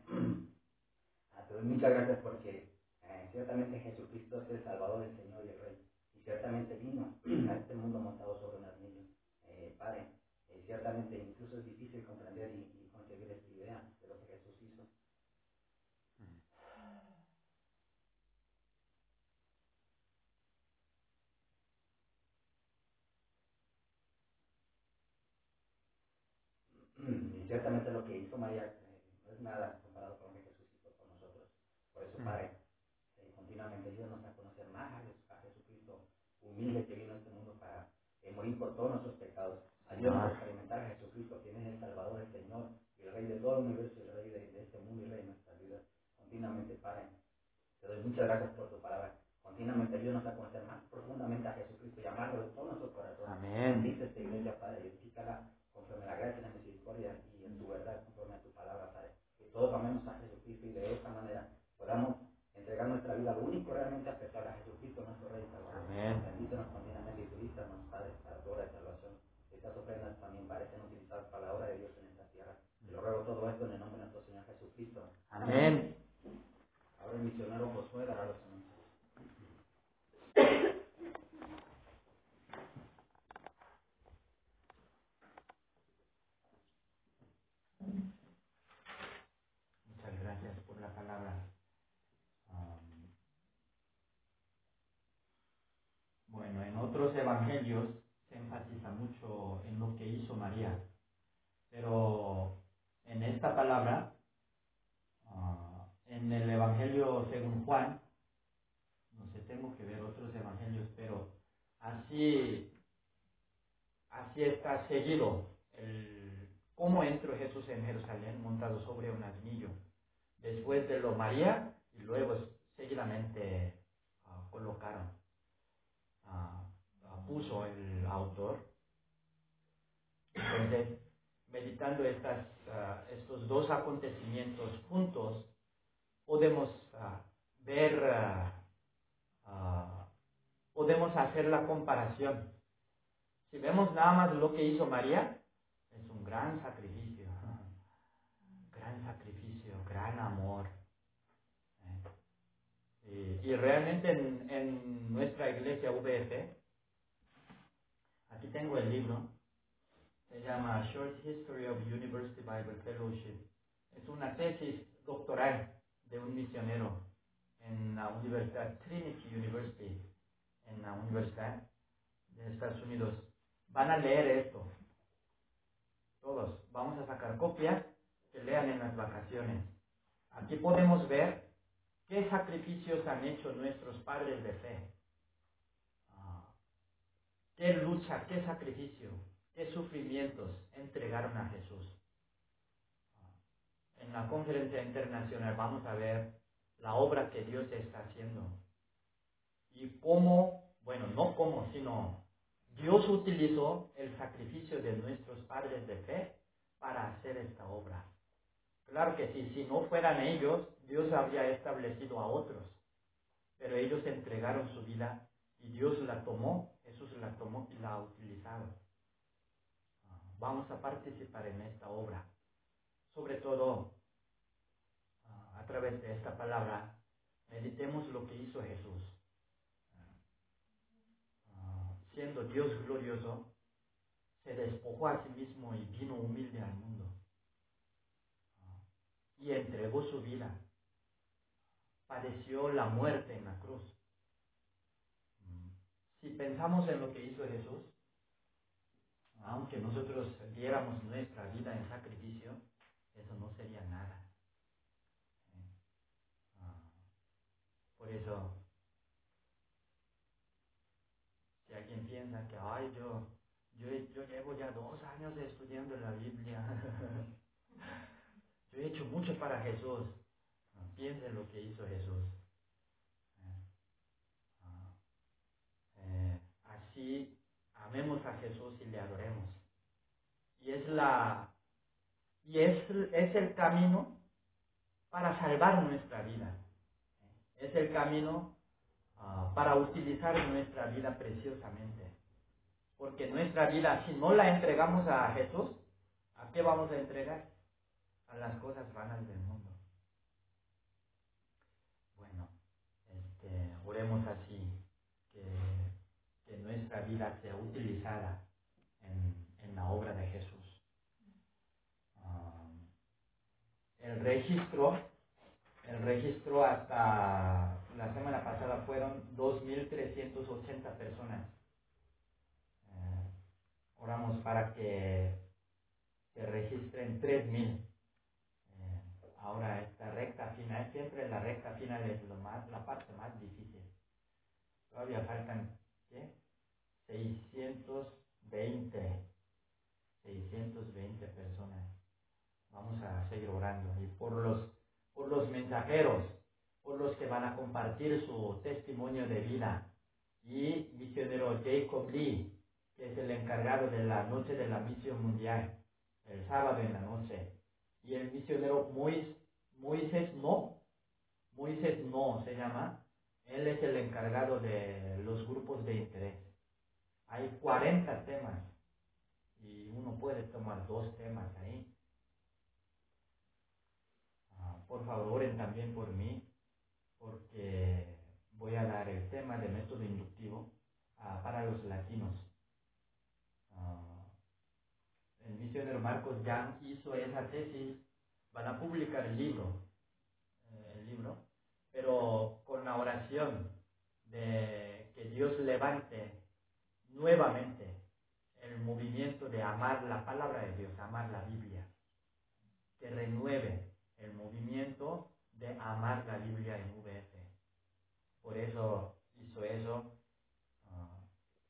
ah, te doy muchas gracias porque eh, ciertamente Jesucristo es el Salvador, el Señor y el Rey. Y ciertamente vino a este mundo montado sobre un asnillo. Eh, padre, eh, ciertamente incluso es difícil comprender y, y concebir esta idea de lo que Jesús hizo. Y ciertamente lo que hizo María eh, no es nada Jesús Padre, eh, continuamente ayúdanos a conocer humilde que vino a este mundo para eh, morir por todos nuestros pecados. Ayúdanos a experimentar a Jesucristo, quien es el Salvador, el Señor, y el Rey de todo el universo, y el Rey de, de este mundo y Rey de nuestras vidas. Continuamente, Padre. Te doy muchas gracias por tu palabra. Continuamente ayúdanos a conocer más profundamente a Jesucristo y amarlo de todo nuestro corazón. Amén. Bendice esta iglesia, Padre, y edifícala conforme a la gracia y la misericordia y en tu verdad, conforme a tu palabra, Padre. Que todos amemos a Jesucristo y de esta manera podamos entregar nuestra vida lo único realmente aceptar a Jesucristo, nuestro Rey y Salvador. Amén. Bendícenos continuamente y utilízanos, Padre, para tu obra de salvación. Estas ofrendas también parecen utilizadas para la obra de Dios en esta tierra. Te lo ruego todo esto en el nombre de nuestro Señor Jesucristo. Amén. Ahora el misionero Josué dará los anuncios. Muchas gracias por la palabra. Um, bueno, en otros evangelios se enfatiza mucho en lo que hizo María, pero en esta palabra, ah, en el evangelio según Juan, no sé, tengo que ver otros evangelios, pero así, así está seguido cómo entró Jesús en Jerusalén montado sobre un asnillo. Después de lo María y luego seguidamente ah, colocaron, puso el autor. Entonces, meditando estas, ah, estos dos acontecimientos juntos, podemos ah, ver, ah, podemos hacer la comparación. Si vemos nada más lo que hizo María, es un gran sacrificio, gran sacrificio, gran amor. ¿eh? Y, y realmente en, en nuestra iglesia VF, aquí tengo el libro, se llama Short History of University Bible Fellowship. Es una tesis doctoral de un misionero en la Universidad Trinity University, en la Universidad de Estados Unidos. Van a leer esto. Todos. Vamos a sacar copias que lean en las vacaciones. Aquí podemos ver qué sacrificios han hecho nuestros padres de fe. Qué lucha, qué sacrificio, qué sufrimientos entregaron a Jesús. En la conferencia internacional vamos a ver la obra que Dios está haciendo. Y cómo, bueno, no cómo, sino Dios utilizó el sacrificio de nuestros padres de fe para hacer esta obra. Claro que sí, si no fueran ellos, Dios habría establecido a otros. Pero ellos entregaron su vida y Dios la tomó, Jesús la tomó y la ha utilizado. Vamos a participar en esta obra. Sobre todo, a través de esta palabra, meditemos lo que hizo Jesús. Siendo Dios glorioso, se despojó a sí mismo y vino humilde al mundo y entregó su vida. Padeció la muerte en la cruz. Si pensamos en lo que hizo Jesús, aunque nosotros diéramos nuestra vida en sacrificio, eso no sería nada. Ah, Por eso, si alguien piensa que, ay, yo, yo, yo llevo ya dos años estudiando la Biblia, Yo he hecho mucho para Jesús. Piensa en lo que hizo Jesús. Eh, ah, eh, así amemos a Jesús y le adoremos. Y es la y es, es el camino para salvar nuestra vida. Es el camino ah, para utilizar nuestra vida preciosamente. Porque nuestra vida, si no la entregamos a Jesús, ¿a qué vamos a entregar? a las cosas vanas del mundo. Bueno, este, oremos así, nuestra vida sea utilizada en, en la obra de Jesús. Um, el registro, el registro hasta la semana pasada fueron 2.380 personas. Eh, oramos para que se registren 3.000 ahora esta recta final, siempre la recta final es lo más, la parte más difícil. Todavía faltan, ¿qué? 620. 620 personas. Vamos a seguir orando. Y por los, por los mensajeros, por los que van a compartir su testimonio de vida. Y misionero Jacob Lee, que es el encargado de la noche de la misión mundial, el sábado en la noche. Y el misionero Moisés, Moisés No, Moisés No se llama, él es el encargado de los grupos de interés. Hay 40 temas y uno puede tomar dos temas ahí. Ah, por favor, oren también por mí, porque voy a dar el tema de método inductivo ah, para los latinos. Ah, el misionero Marcos Yang hizo esa tesis, van a publicar el libro, eh, el libro, pero con la oración de que Dios levante nuevamente el movimiento de amar la palabra de Dios, amar la Biblia, que renueve el movimiento de amar la Biblia en VF. Por eso hizo eso. Ah,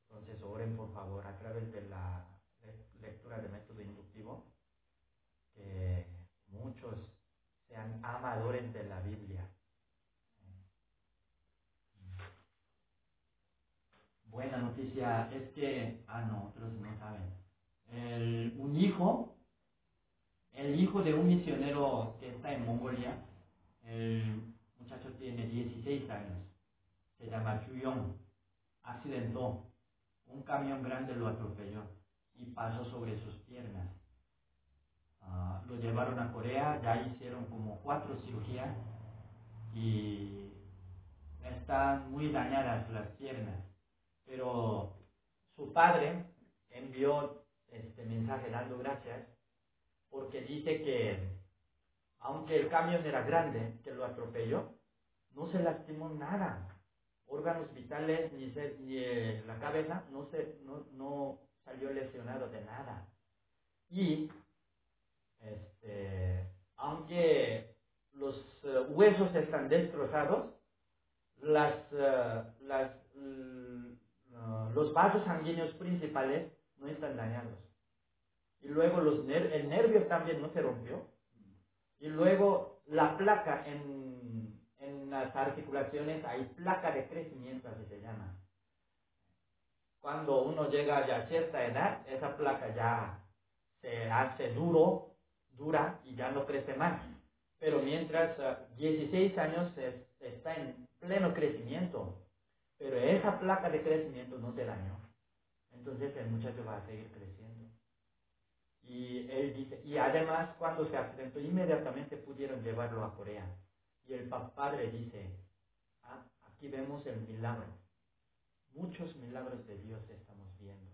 entonces oren por favor a través de la lectura de método inductivo, que muchos sean amadores de la Biblia. Buena noticia es que, ah no, otros no saben. El, un hijo, el hijo de un misionero que está en Mongolia, el muchacho tiene 16 años, se llama Chuyong, accidentó, un camión grande lo atropelló y pasó sobre sus piernas. Ah, lo llevaron a Corea, ya hicieron como cuatro cirugías y están muy dañadas las piernas. Pero su padre envió este mensaje dando gracias porque dice que aunque el camión era grande que lo atropelló, no se lastimó nada. Órganos vitales ni, se, ni eh, la cabeza no, salió lesionado de nada. Y este, aunque los uh, huesos están destrozados, las, las, uh, los vasos sanguíneos principales no están dañados. Y luego los ner el nervio también no se rompió. Y luego la placa en, las articulaciones, hay placa de crecimiento, así se llama. Cuando uno llega a cierta edad, esa placa ya se hace duro, dura y ya no crece más. Pero mientras uh, 16 años es, está en pleno crecimiento, pero esa placa de crecimiento no se dañó. Entonces el muchacho va a seguir creciendo. Y él dice, y además cuando se accidentó, inmediatamente pudieron llevarlo a Corea. Y el padre dice, ah, aquí vemos el milagro. Muchos milagros de Dios estamos viendo.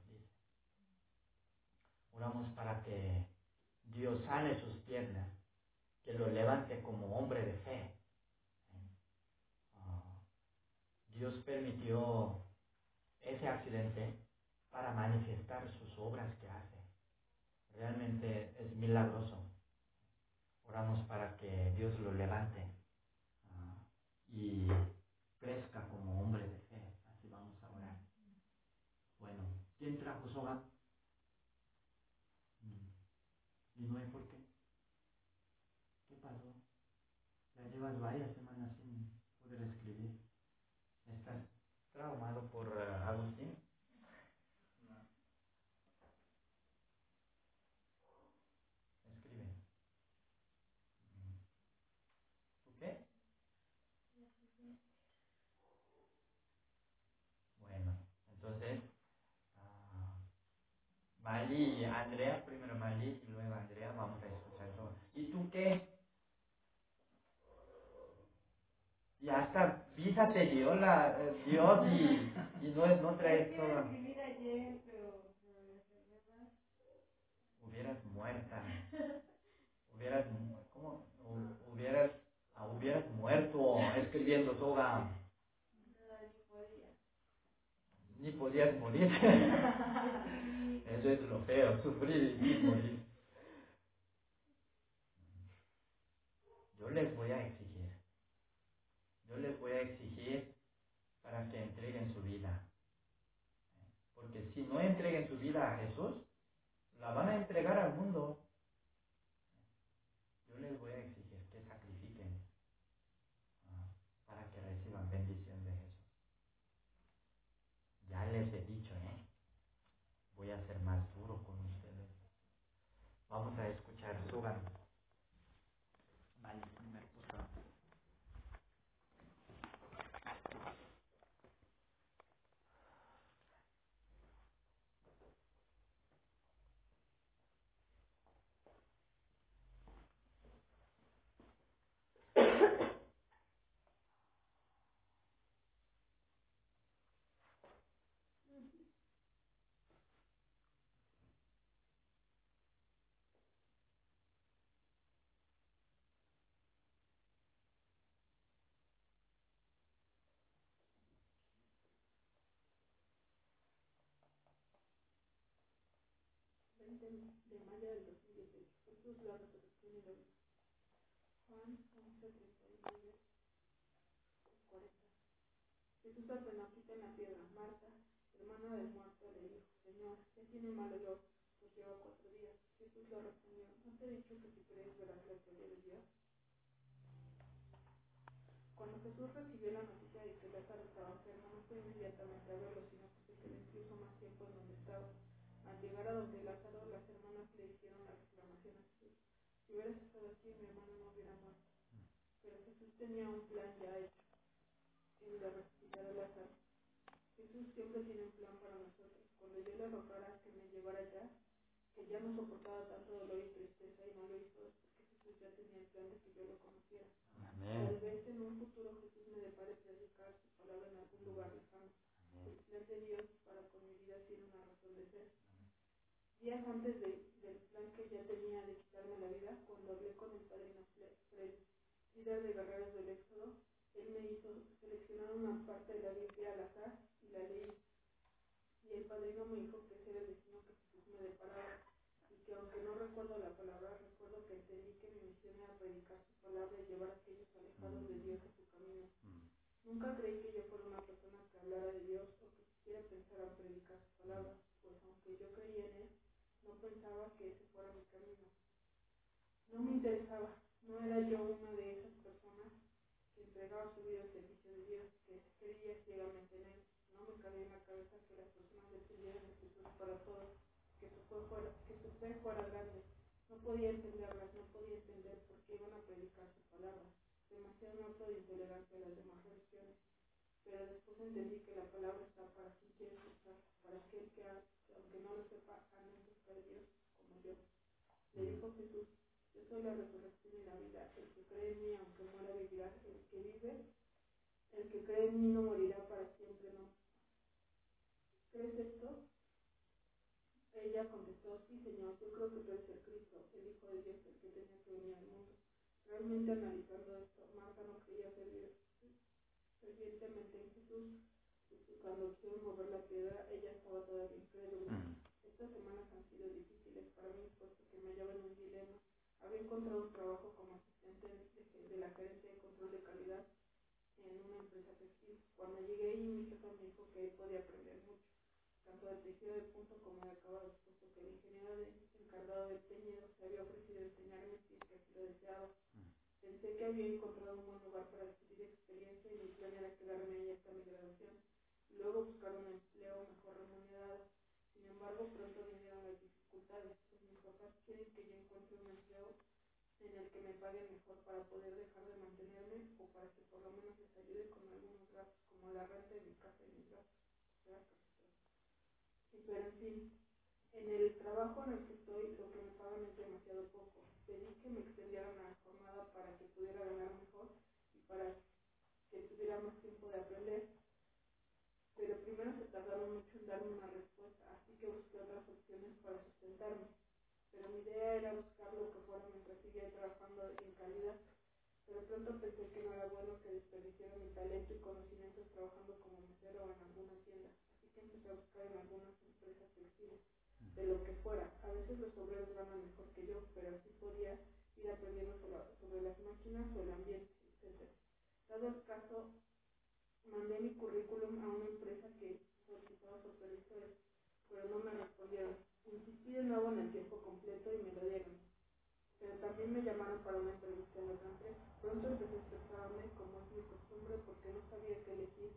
Oramos para que Dios sane sus piernas, que lo levante como hombre de fe. Uh, Dios permitió ese accidente para manifestar sus obras que hace. Realmente es milagroso. Oramos para que Dios lo levante uh, y crezca como hombre de fe. Así vamos a orar. Bueno, ¿quién trajo soga? ¿Y no hay por qué? ¿Qué pasó? Ya llevas varias semanas sin poder escribir. ¿Estás traumado por uh, Agustín? Escribe. ¿Tú qué? Bueno, entonces, uh, Mali y Andrea, primero Mali y luego Andrea, vamos a escuchar todo. ¿Y tú qué? Y hasta visa te dio la, eh, Dios y, y no, no traes todo. Hubieras muerta. Hubieras, ¿cómo? Hubieras, hubieras muerto escribiendo soga. Ni podías morir. Eso es lo feo, sufrir y morir. Yo les voy a exigir. Yo les voy a exigir para que entreguen su vida. Porque si no entreguen su vida a Jesús, la van a entregar al mundo. Yo les voy a exigir que sacrifiquen ah, para que reciban bendición de Jesús. Ya les he dicho, ¿eh? Voy a ser más duro con ustedes. Vamos a escuchar, suban. Vale, primer de mayo del 2018. Jesús la resurrección y la vida. Juan 11, 39, 40. Jesús ordenó quiten la piedra. Marta, hermana del muerto, le dijo, Señor, ya tiene mal olor, pues lleva cuatro días. Jesús le respondió, ¿no te he dicho que si crees verás la gloria de Dios? Cuando Jesús recibió la noticia de que Lázaro estaba enfermo, no fue inmediatamente a verlo, sino que se quedó incluso más tiempo en donde estaba. Al llegar a donde Lázaro, las hermanas le hicieron la reclamación a Jesús. Si hubieras estado aquí, mi hermano no hubiera muerto. Pero Jesús tenía un plan ya hecho, el de resucitar a Lázaro. Jesús siempre tiene un plan para nosotros. Cuando yo le rogara que me llevara allá, que ya no soportaba tanto dolor y tristeza y no lo hizo, es porque Jesús ya tenía el plan de que yo lo conociera. Tal vez en un futuro Jesús me depare predicar su palabra en algún lugar lejano. El plan de Dios para con mi vida tiene una razón de ser días antes de, del plan que ya tenía de quitarme la vida, cuando hablé con el líder de guerreros del Éxodo, él me hizo seleccionar una parte de la Biblia al azar y la leí. Y el padrino me dijo que ese era el destino que Jesús me deparaba y que aunque no recuerdo la palabra, recuerdo que entendí que mi misión era predicar su palabra y llevar a aquellos alejados de Dios a su camino. Mm. Nunca creí que yo fuera una persona que hablara de Dios o que quisiera pensar a predicar su palabra, pues aunque yo creía en él, no pensaba que ese fuera mi camino. No me interesaba, no era yo una de esas personas que entregaba su vida al servicio de Dios, que creía ciegamente en Él. No me cabía en la cabeza que las personas dependieran de Jesús para todo, que su, fe fuera, que su fe fuera grande. No podía entenderlas, no podía entender por qué iban a predicar su palabra. Demasiado alto de intolerancia a las demás religiones. Pero después entendí que la palabra está para quien quiere escuchar, para aquel que, aunque no lo sepa, anhela de Dios como yo. Le dijo Jesús, yo soy la resurrección y la vida, el que cree en mí, aunque muera, vivirá, el que vive, el que cree en mí no morirá para siempre, no. ¿Crees esto? Ella contestó, sí, Señor, yo creo que tú eres el Cristo, el Hijo de Dios, el que tenía que venir al mundo. Realmente analizando esto, Marta no creía fervientemente en Jesús. Cuando quisieron mover la piedra, ella estaba todavía incrédula. Mm. Estas semanas han sido difíciles para mí puesto que me hallaba en. Había encontrado trabajo como asistente de, de la gerencia de control de calidad en una empresa textil. Cuando llegué ahí, mi jefa me dijo que podía aprender mucho, tanto de tejido de punto como de acabado, puesto que el ingeniero de, encargado del teñido se había ofrecido enseñarme si es que así lo deseaba. Pensé que había encontrado un buen lugar para adquirir experiencia y mi plan era quedarme ahí hasta mi graduación. Luego buscar un empleo mejor remunerado sin embargo, pronto vinieron las dificultades, pues mis papás quieren que yo encuentre un empleo en el que me paguen mejor para poder dejar de mantenerme o para que por lo menos les ayude con algunos gastos, como la renta de mi casa y mis gastos. Pero en fin, en el trabajo en el que estoy, lo que me pagan es demasiado poco. Pedí que me extendieran la jornada para que pudiera ganar mejor y para que tuviera más tiempo de aprender pero primero se tardaron mucho en darme una respuesta, así que busqué otras opciones para sustentarme. Pero mi idea era buscar trabajando en calidad, pero pronto pensé que no era bueno que desperdiciara mi talento y conocimientos trabajando como mesero en alguna tienda, así que empecé a buscar en algunas empresas textiles, de lo que fuera. A veces los obreros ganan mejor que yo, pero así podía ir aprendiendo sobre las máquinas o el ambiente, etc. Dado el caso, mandé mi currículum a una empresa que solicitaba supervisores, pero no me respondieron. Insistí de nuevo en el tiempo completo y me lo dieron. También me llamaron para una entrevista en otra empresa. Pronto empecé a estresarme, como es mi costumbre, porque no sabía qué elegir.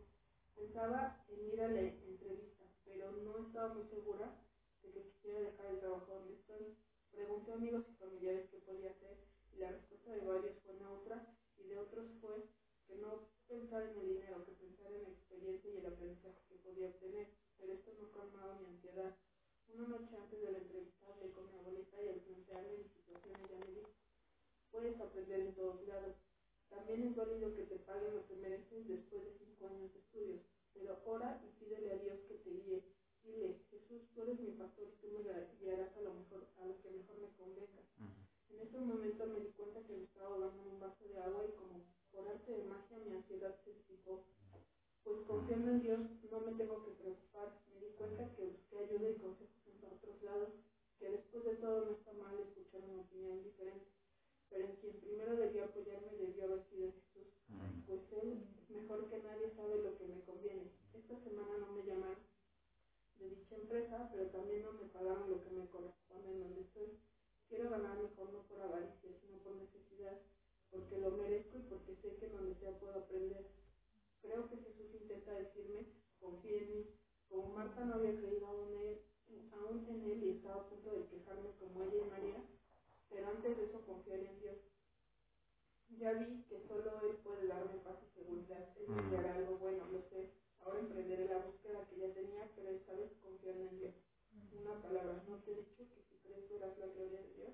Pensaba en ir a la entrevista, pero no estaba muy segura de que quisiera dejar el trabajo donde estoy. Pregunté a amigos y familiares qué podía hacer y la respuesta de varios fue neutra y de otros fue que no pensar en el dinero, que pensar en la experiencia y el aprendizaje que podía obtener. Pero esto no calmaba mi ansiedad. Una noche antes de la entrevista hablé con mi abuelita y al plantearle puedes aprender en todos lados. También es válido que te paguen lo que mereces después de cinco años de estudios, pero ora y pídele a Dios que te guíe. Dile, Jesús, tú eres mi pastor y tú me guiarás a lo mejor, a lo que mejor me convenga. En ese momento me di cuenta que me estaba ahogando en un vaso de agua y como por arte de magia mi ansiedad se disipó. Pues confiando en Dios no me tengo que preocupar. Me di cuenta que busqué ayuda y consejos en otros lados, que después de todo no está mal escuchar una opinión diferente. Pero en quien primero debió apoyarme debió haber sido Jesús, pues Él mejor que nadie sabe lo que me conviene. Esta semana no me llamaron de dicha empresa, pero también no me pagaron lo que me corresponde en donde estoy. Quiero ganar mejor no por avaricia, sino por necesidad, porque lo merezco y porque sé que en donde sea puedo aprender. Creo que Jesús intenta decirme, confía en mí. Como Marta no había creído aún, él, aún en él y estaba a punto de quejarme como ella y María, pero antes de eso confiar en Dios. Ya vi que solo Él puede darme paz y seguridad. Él me enviará algo bueno, lo sé. Ahora emprenderé la búsqueda que ya tenía, pero esta vez confiando en Dios. Una palabra, ¿no te he dicho que si crees verás la gloria de Dios?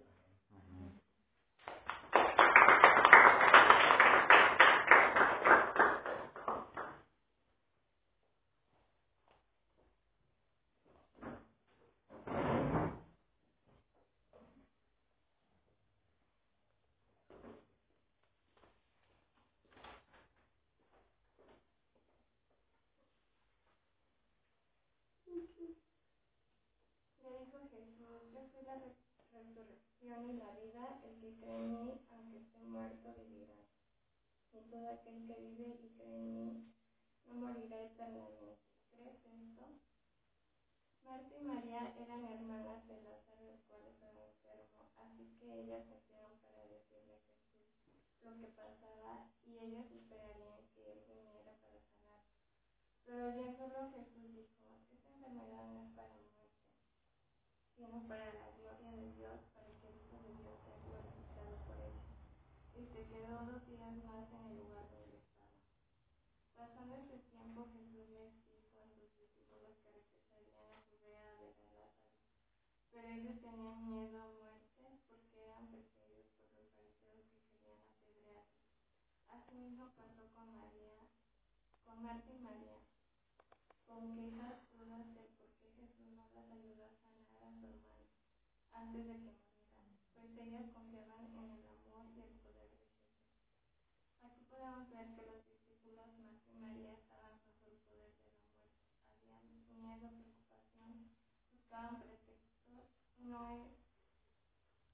Le dijo Jesús, yo soy la re- resurrección y la vida, el que cree en mí, aunque esté muerto, vivirá. Y todo aquel que vive y cree en mí, no morirá eternamente. ¿Crees esto? Marta y María eran hermanas de Lázaro, el cual estaba enfermo, así que ellas se fueron para decirle a Jesús lo que pasaba y ellas esperarían que él viniera para sanar. Pero oyéndolo Jesús dijo, esta enfermedad no es para muerte, sino para la gloria de Dios, para que el Hijo de Dios sea glorificado por ella. Y se quedó dos días más en el lugar donde estaba. Pasando ese tiempo, Jesús les dijo a sus discípulos que regresarían a Judea a ver a Lázaro. Pero ellos tenían miedo a muerte porque eran perseguidos por los fariseos que querían apedrearlos. Asimismo pasó con María, con Marta y María, con quejas duras del por qué Jesús no las ayudó a sanar a su hermano antes de que murieran, pues ellas confiaban en el amor y el poder de Jesús. Aquí podemos ver que los discípulos Marta y María estaban bajo el poder de la muerte. Habían miedo, preocupación, buscaban pretextos, no,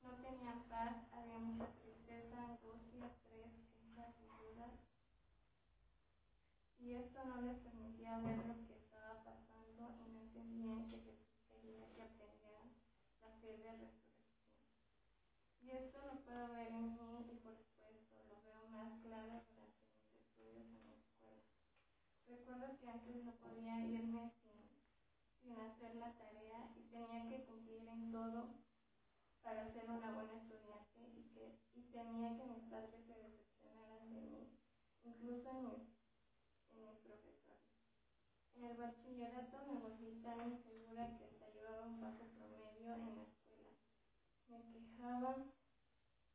no tenían paz, había mucha tristeza, angustia, estrés, quejas y dudas. Y esto no les permitía ver lo que estaba pasando y no entendían que Jesús quería que aprendieran la fe de resurrección. Y esto lo puedo ver en mí y por supuesto lo veo más claro durante mis estudios en la escuela. Recuerdo que antes no podía irme sin, sin hacer la tarea y tenía que cumplir en todo para ser una buena estudiante y, que, y temía que mis padres se decepcionaran de mí, incluso en mis, en mis profesores. En el bachillerato me tan insegura que hasta llevaba un bajo promedio en la escuela. Me quejaba,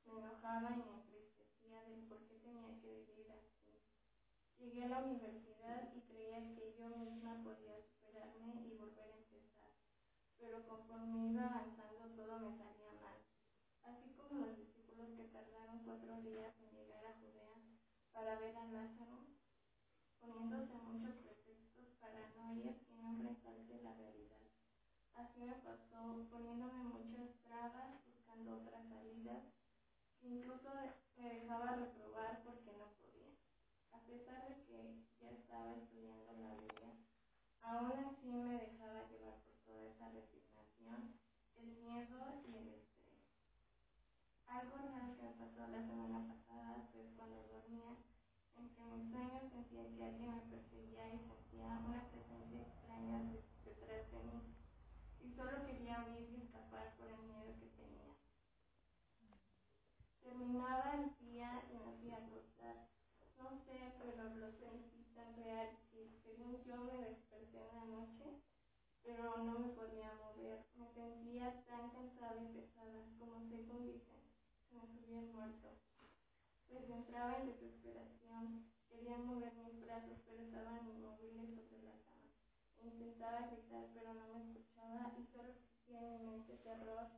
me enojaba y me entristecía del por qué tenía que vivir así. Llegué a la universidad y creía que yo misma podía superarme y volver a empezar, pero conforme iba avanzando todo me salía mal. Así como los discípulos que tardaron cuatro días en llegar a Judea para ver a Lázaro, poniéndose muchos pretextos para no ir y no enfrentarse la realidad. Así me poniéndome muchas trabas, buscando otras salidas, incluso me dejaba reprobar porque no podía. A pesar de que ya estaba estudiando la Biblia, aún así me dejaba llevar por toda esa resignación, el miedo y el estrés. Algo real que pasó la semana pasada, pues cuando dormía, entre mis sueños sentía que alguien me perseguía y sentía una presencia extraña detrás de mí. Y solo quería huir y escapar por el miedo que tenía. Terminaba el día y me a. No sé, pero lo sentí tan real que según yo me desperté en la noche, pero no me podía mover. Me sentía tan cansada y pesada, como según dicen, se me subía muerto. Pues entraba en desesperación, quería mover mis brazos, pero estaban inmóviles sobre la cama. Intentaba gritar, pero no me escuchaba y solo existía en mi mente terror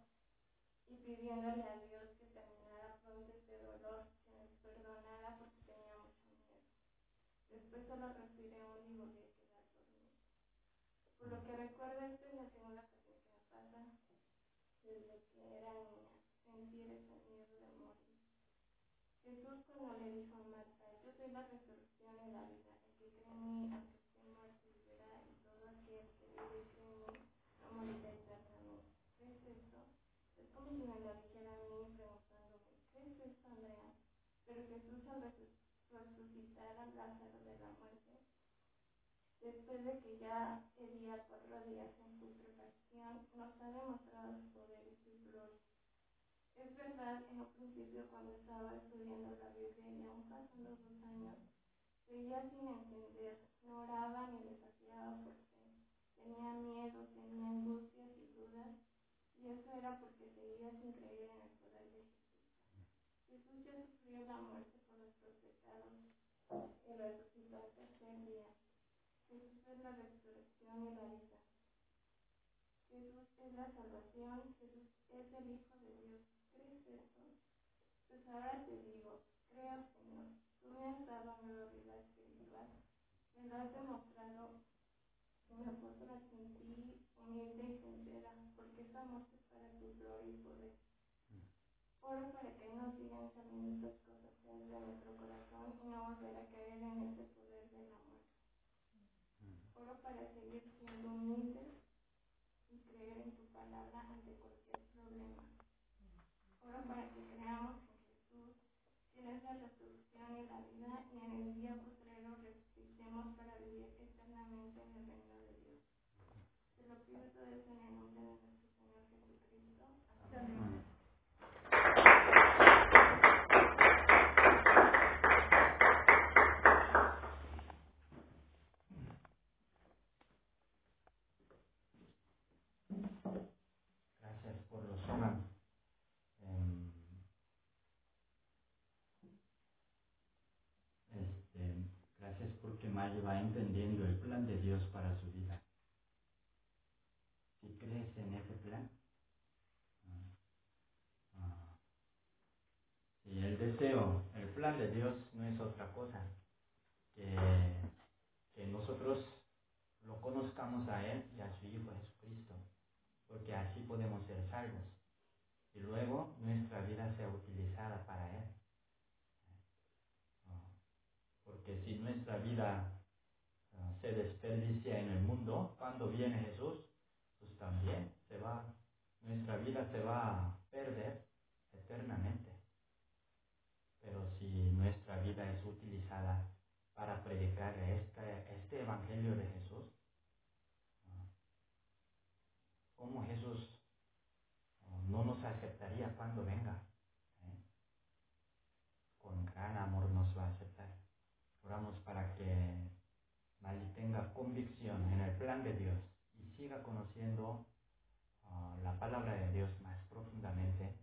y pidiéndole a Dios que terminara pronto este dolor, que me perdonara porque tenía mucho miedo. Después solo respiré hondo y volví a quedar dormida. Por lo que recuerdo, esta es la segunda ocasión que me pasa desde que era niña, sentir ese miedo de morir. Cuando le dijo Marta, yo soy la resurrección y la vida, el que cree en mí, aunque esté muerto, vivirá, y todo aquel que vive y cree en mí, no morirá eternamente. ¿Crees esto? Es como si me lo dijera a mí preguntándome, ¿crees esto, Andrea? Pero Jesús al resu- resucitar a Lázaro de la muerte, después de que ya sería cuatro días en putrefacción, nos ha demostrado su poder y su gloria. En un principio cuando estaba estudiando la Biblia aún pasando dos años, seguía sin entender, no oraba ni desafiaba por fe. Tenía miedo, tenía angustias y dudas, y eso era porque seguía sin creer en el poder de Jesús. Jesús ya sufrió la muerte por nuestros pecados y resucitó al tercer día. Jesús es la resurrección y la vida. Jesús es la salvación, Jesús es el Hijo de Dios. ¿Crees eso? Pues ahora te digo, creo Señor, tú me has dado nueva vida espiritual, me lo has demostrado y me postro en ti, humilde y sincera, porque esta muerte es para tu gloria y poder. Oro para que no sigan saliendo estas cosas dentro de nuestro corazón y no volver a caer en ese poder de la muerte. Oro para seguir siendo humildes y creer en tu palabra ante cualquier problema. Oro para que creamos en Jesús, quien es la resurrección y la vida, y en el día postrero resucitemos para vivir eternamente en el reino de Dios. Te lo pido todo eso en el nombre de nuestro Señor Jesucristo. Amén. Em, este, gracias porque Maya va entendiendo el plan de Dios para su vida. Si crees en ese plan, ah, ah, y el deseo, el plan de Dios no es otra cosa que, que nosotros lo conozcamos a Él y a su Hijo Jesucristo porque así podemos ser salvos. Y luego nuestra vida sea utilizada para Él. Porque si nuestra vida ah, se desperdicia en el mundo, cuando viene Jesús, pues también se va, nuestra vida se va a perder eternamente. Pero si nuestra vida es utilizada para predicar este, este Evangelio de Jesús, cómo Jesús no nos aceptaría cuando venga. ¿eh? Con gran amor nos va a aceptar. Oramos para que Mali tenga convicción en el plan de Dios y siga conociendo uh, la palabra de Dios más profundamente.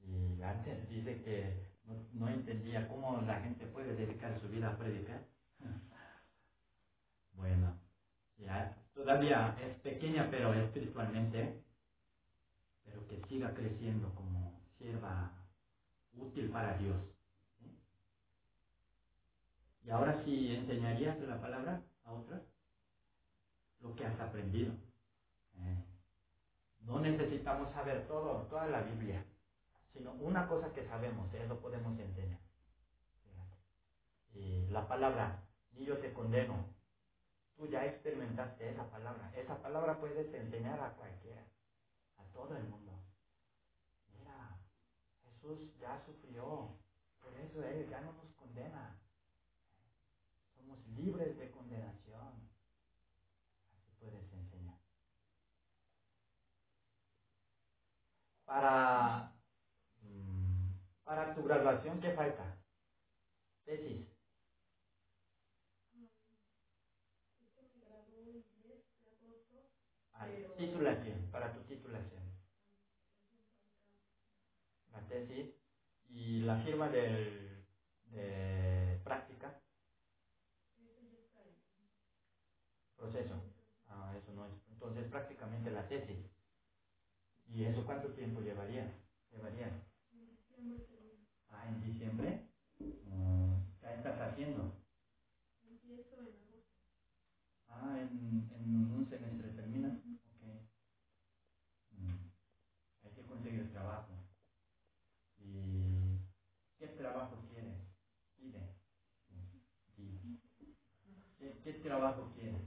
Y antes dice que no, no entendía cómo la gente puede dedicar su vida a predicar. bueno, ya todavía es pequeña pero espiritualmente, pero que siga creciendo como sierva útil para Dios. Y ahora sí enseñarías la palabra a otros, lo que has aprendido. ¿eh? No necesitamos saber todo, toda la Biblia, sino una cosa que sabemos, eso podemos enseñar. Y la palabra, ni yo te condeno, tú ya experimentaste esa palabra. Esa palabra puedes enseñar a cualquiera, todo el mundo. Mira, Jesús ya sufrió. Por eso Él ya no nos condena. Somos libres de condenación. Así puedes enseñar. Para, mm, para tu graduación, ¿qué falta? Tesis. Ah, titulación, para tu titulación. La tesis y la firma del, de práctica. Proceso. Ah, eso no es. Entonces prácticamente la tesis. ¿Y eso cuánto tiempo llevaría? Llevaría. Ah, en diciembre. Mm, ¿Qué estás haciendo? Empiezo en agosto. Ah, en, en un semestre termina. Ok. Mm. Hay que conseguir trabajo. ¿Y qué trabajo quieres? Pide. Di. ¿Qué, qué trabajo quieres?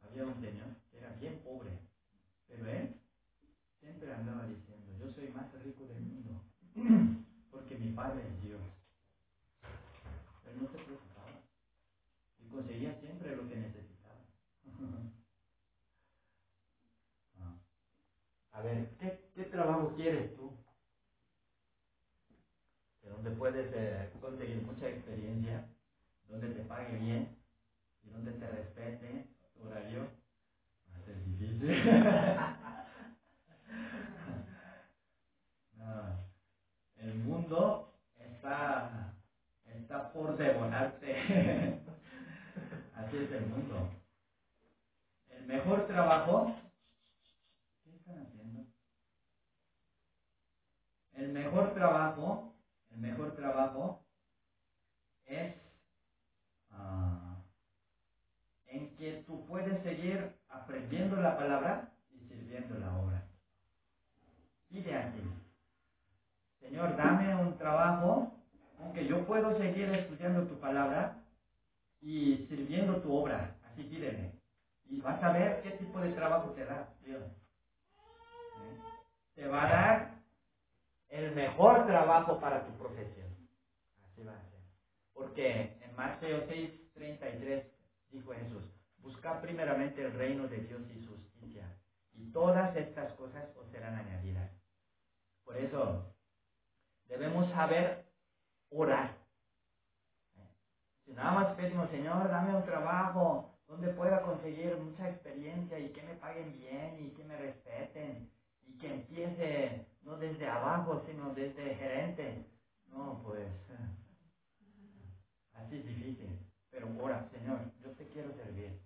Había un señor que era bien pobre, pero él siempre andaba diciendo, yo soy más rico del mundo, porque mi padre es Dios. Él no se preocupaba y conseguía siempre lo que necesitaba. Ah. A ver, ¿qué, qué trabajo quieres tú? De donde puedes eh, conseguir mucha experiencia, donde te pague y donde te respete tu horario. Va a ser difícil. El mundo está, está por devorarte. Así es el mundo. El mejor trabajo. ¿Qué están haciendo? El mejor trabajo, el mejor trabajo es ah, en que tú puedes seguir aprendiendo la palabra y sirviendo la obra. Pide aquí, Señor, dame un trabajo, aunque yo puedo seguir estudiando tu palabra y sirviendo tu obra. Así pídeme. Y vas a ver qué tipo de trabajo te da Dios. ¿Eh? Te va a dar el mejor trabajo para tu profesión. Así va a ser. Porque en Mateo 6, 33 dijo Jesús, busca primeramente el reino de Dios y su justicia, y todas estas cosas os serán añadidas. Por eso debemos saber orar. Si nada más pedimos, Señor, dame un trabajo donde pueda conseguir mucha experiencia y que me paguen bien y que me respeten y que empiece no desde abajo, sino desde gerente. No, pues así es difícil. Pero ora, Señor, yo te quiero servir.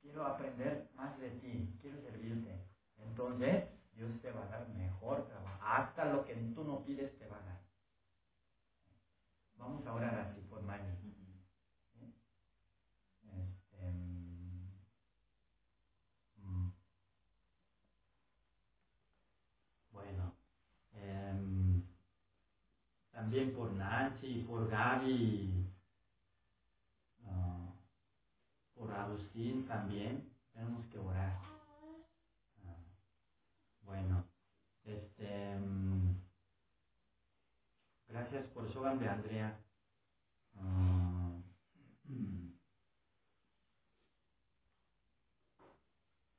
Quiero aprender más de ti. Quiero servirte. Entonces, Dios te va a dar mejor trabajo. Hasta lo que tú no pides te va a dar. Vamos a orar así por Mani. Este, mm, bueno, em, también por Nancy, por Gaby, ah, también tenemos que orar. Ah, bueno, este, mm, gracias por Sogan de Andrea. Ah, mm.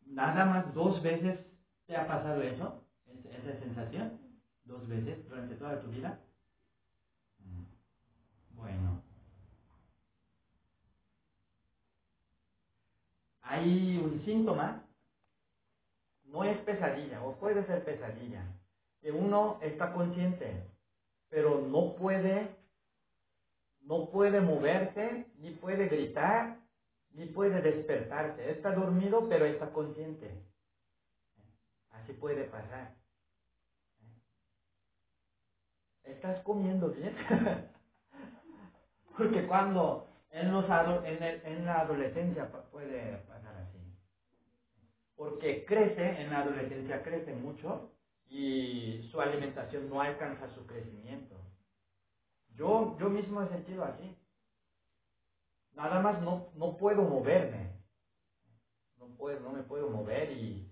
Nada más dos veces te ha pasado eso, es- esa sensación, dos veces durante toda tu vida. Mm. Bueno. Hay un síntoma, no es pesadilla, o puede ser pesadilla, que uno está consciente, pero no puede, no puede moverse, ni puede gritar, ni puede despertarse. Está dormido, pero está consciente. Así puede pasar. ¿Estás comiendo bien? Porque cuando en, los en, en la adolescencia puede. Porque crece, en la adolescencia crece mucho y su alimentación no alcanza su crecimiento. Yo, yo mismo he sentido así. Nada más no, no puedo moverme. No, puedo, no me puedo mover y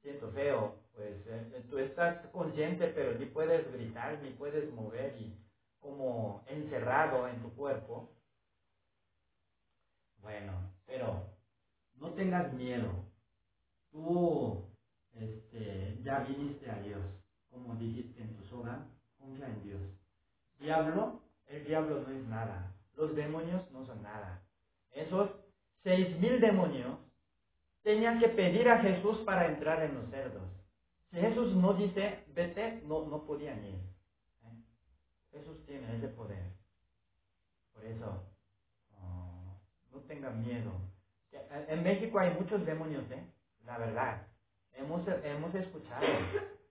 siento feo. pues eh, tú estás consciente, pero ni puedes gritar, ni puedes mover y como encerrado en tu cuerpo. Bueno, pero no tengas miedo. Tú este, ya viniste a Dios, como dijiste en tu soga, confía en Dios. Diablo, el diablo no es nada. Los demonios no son nada. Esos seis mil demonios tenían que pedir a Jesús para entrar en los cerdos. Si Jesús no dice, vete, no, no podían ir. Jesús tiene ese poder. Por eso, oh, no tengan miedo. En México hay muchos demonios, ¿eh? La verdad. Hemos, hemos escuchado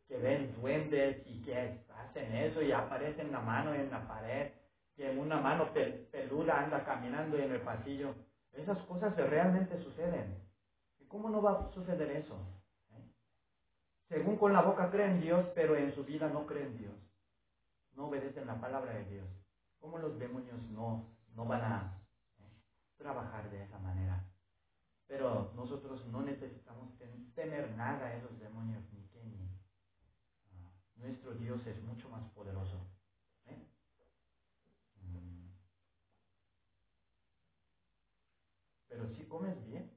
que ven duendes y que hacen eso y aparecen la mano en la pared, que una mano peluda anda caminando en el pasillo. Esas cosas realmente suceden. ¿Y cómo no va a suceder eso? ¿Eh? Según con la boca creen Dios, pero en su vida no creen Dios. No obedecen la palabra de Dios. ¿Cómo los demonios no, no van a ¿eh? trabajar de esa manera? Pero nosotros no necesitamos temer nada a esos demonios, ni qué ni. Ah, nuestro Dios es mucho más poderoso. ¿eh? Mm. Pero si comes bien.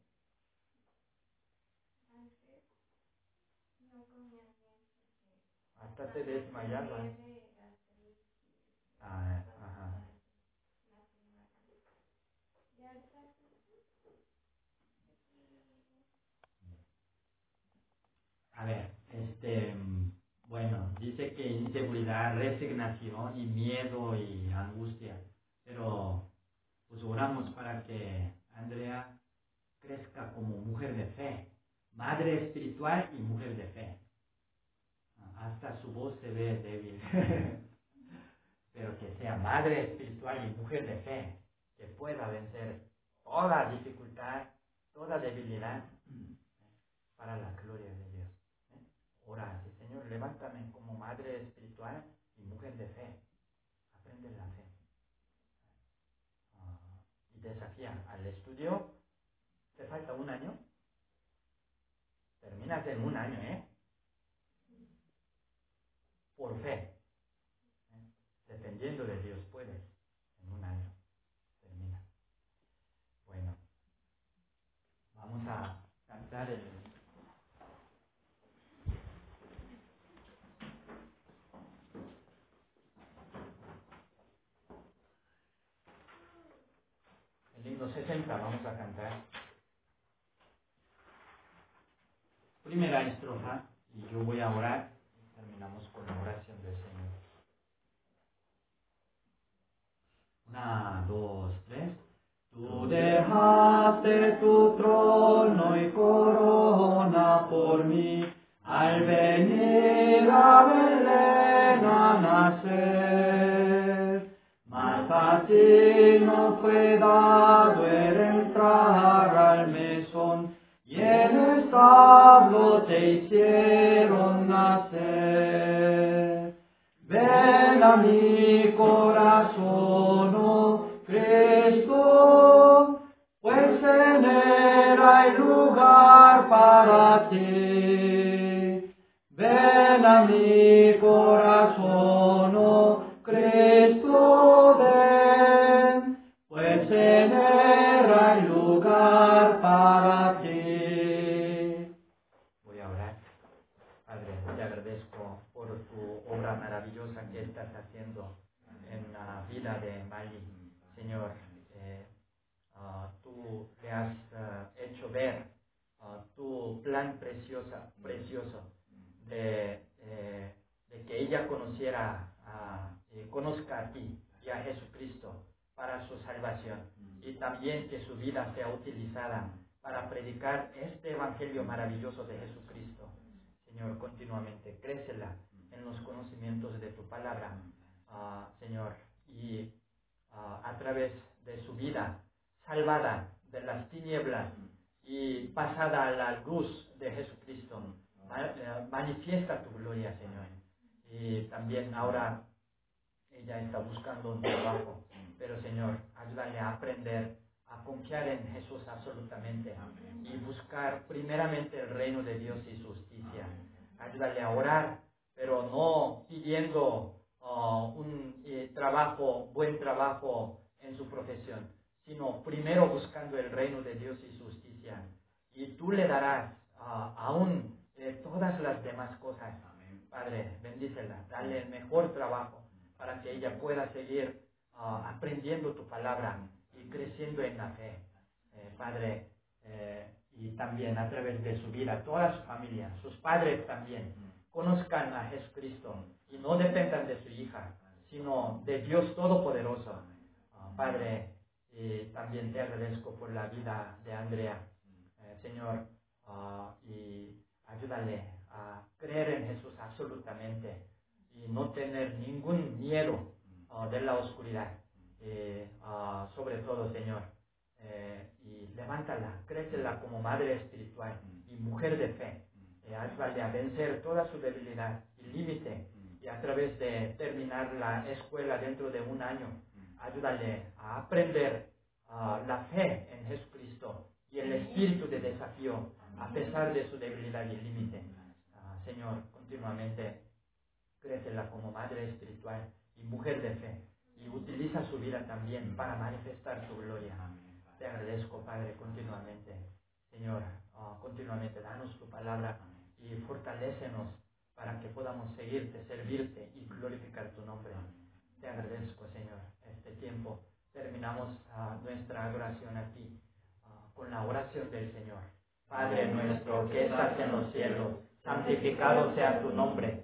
Hasta te desmayabas. Ah, ajá. A ver, este, bueno, dice que inseguridad, resignación y miedo y angustia, pero pues oramos para que Andrea crezca como mujer de fe, madre espiritual y mujer de fe. Hasta su voz se ve débil, pero que sea madre espiritual y mujer de fe, que pueda vencer toda dificultad, toda debilidad para la gloria de Dios. Ora, Señor, levántame como madre espiritual y mujer de fe. Aprende la fe. Ah, y desafía al estudio. ¿Te falta un año? Terminas en un año, ¿eh? Por fe. Dependiendo de Dios, puedes. En un año. Termina. Bueno. Vamos a cantar el 60 vamos a cantar. Primera estrofa y yo voy a orar terminamos con la oración del Señor. Una, dos, tres. Tú dejaste tu trono y corona por mí al venir a Belén a nacer. Fácil no fue dado el entrar al mesón y en el establo te hicieron nacer. Ven a mi corazón, oh Cristo, pues en él lugar para ti. Ven a mi corazón, vida sea utilizada para predicar este evangelio maravilloso de Jesucristo. Señor, continuamente, crécela en los conocimientos de tu palabra, ah, Señor, y ah, a través de su vida salvada de las tinieblas y pasada a la luz de Jesucristo, eh, manifiesta tu gloria, Señor. Y también ahora ella está buscando un trabajo, pero Señor, ayúdale a aprender a confiar en Jesús absolutamente y buscar primeramente el reino de Dios y su justicia. ayúdale a orar, pero no pidiendo ah, un eh, trabajo, buen trabajo en su profesión, sino primero buscando el reino de Dios y su justicia. Y tú le darás ah, aún eh, todas las demás cosas. Padre, bendícela, dale el mejor trabajo para que ella pueda seguir ah, aprendiendo tu palabra y creciendo en la fe. Eh, Padre, eh, y también a través de su vida, toda su familia, sus padres también, conozcan a Jesucristo y no dependan de su hija, sino de Dios Todopoderoso. Padre, y también te agradezco por la vida de Andrea, Eh, Señor, ah, y ayúdale a creer en Jesús absolutamente y no tener ningún miedo ah, de la oscuridad. Eh, ah, sobre todo, Señor, eh, y levántala, crécela como madre espiritual y mujer de fe. Eh, ayúdale a vencer toda su debilidad y límite y a través de terminar la escuela dentro de un año, ayúdale a aprender ah, la fe en Jesucristo y el espíritu de desafío a pesar de su debilidad y límite. Ah, Señor, continuamente crécela como madre espiritual y mujer de fe y utiliza su vida también para manifestar tu gloria. Te agradezco, Padre, continuamente. Señor, ah, continuamente danos tu palabra y fortalécenos para que podamos seguirte, servirte y glorificar tu nombre. Te agradezco, Señor, este tiempo. Terminamos ah, nuestra adoración aquí ah, con la oración del Señor. Padre nuestro que estás en los cielos, santificado sea tu nombre.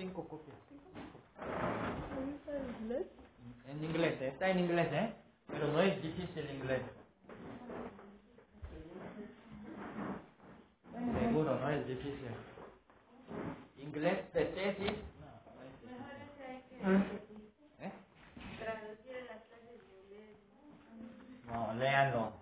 Cinco copias. ¿En inglés? Eh, está en inglés, ¿eh? Pero no es difícil inglés. Seguro, no es difícil. Inglés de tesis. ¿Eh? No, no es difícil. ¿Eh? No, léanlo.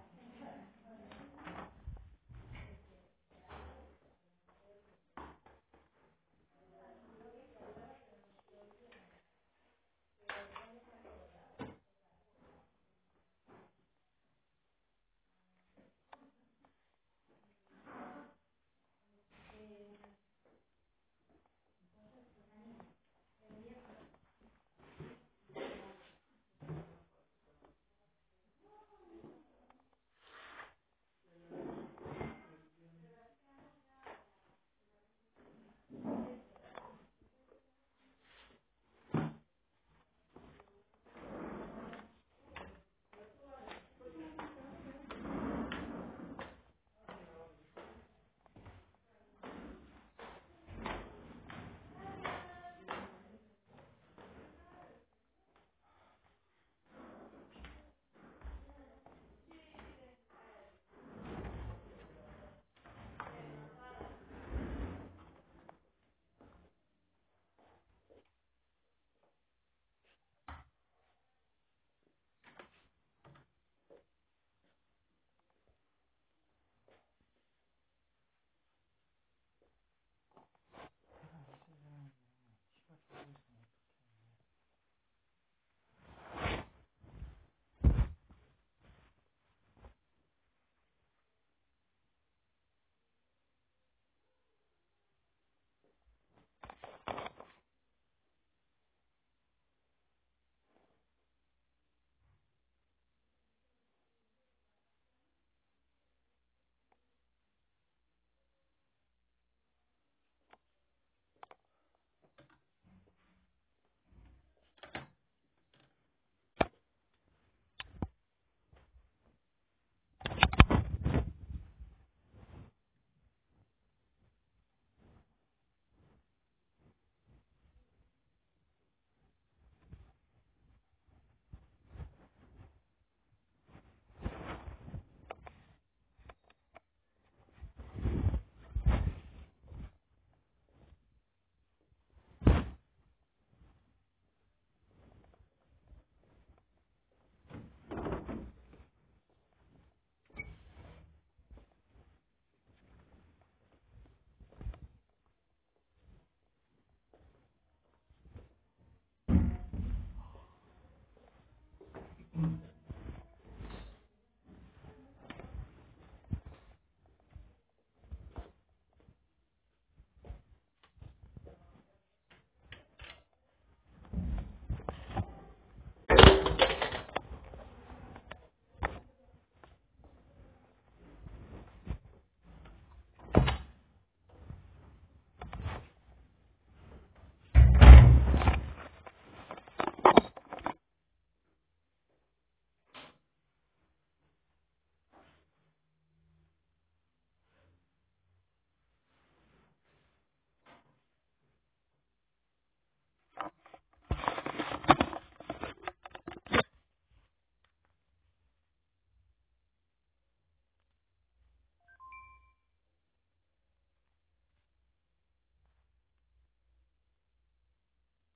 Mm-hmm.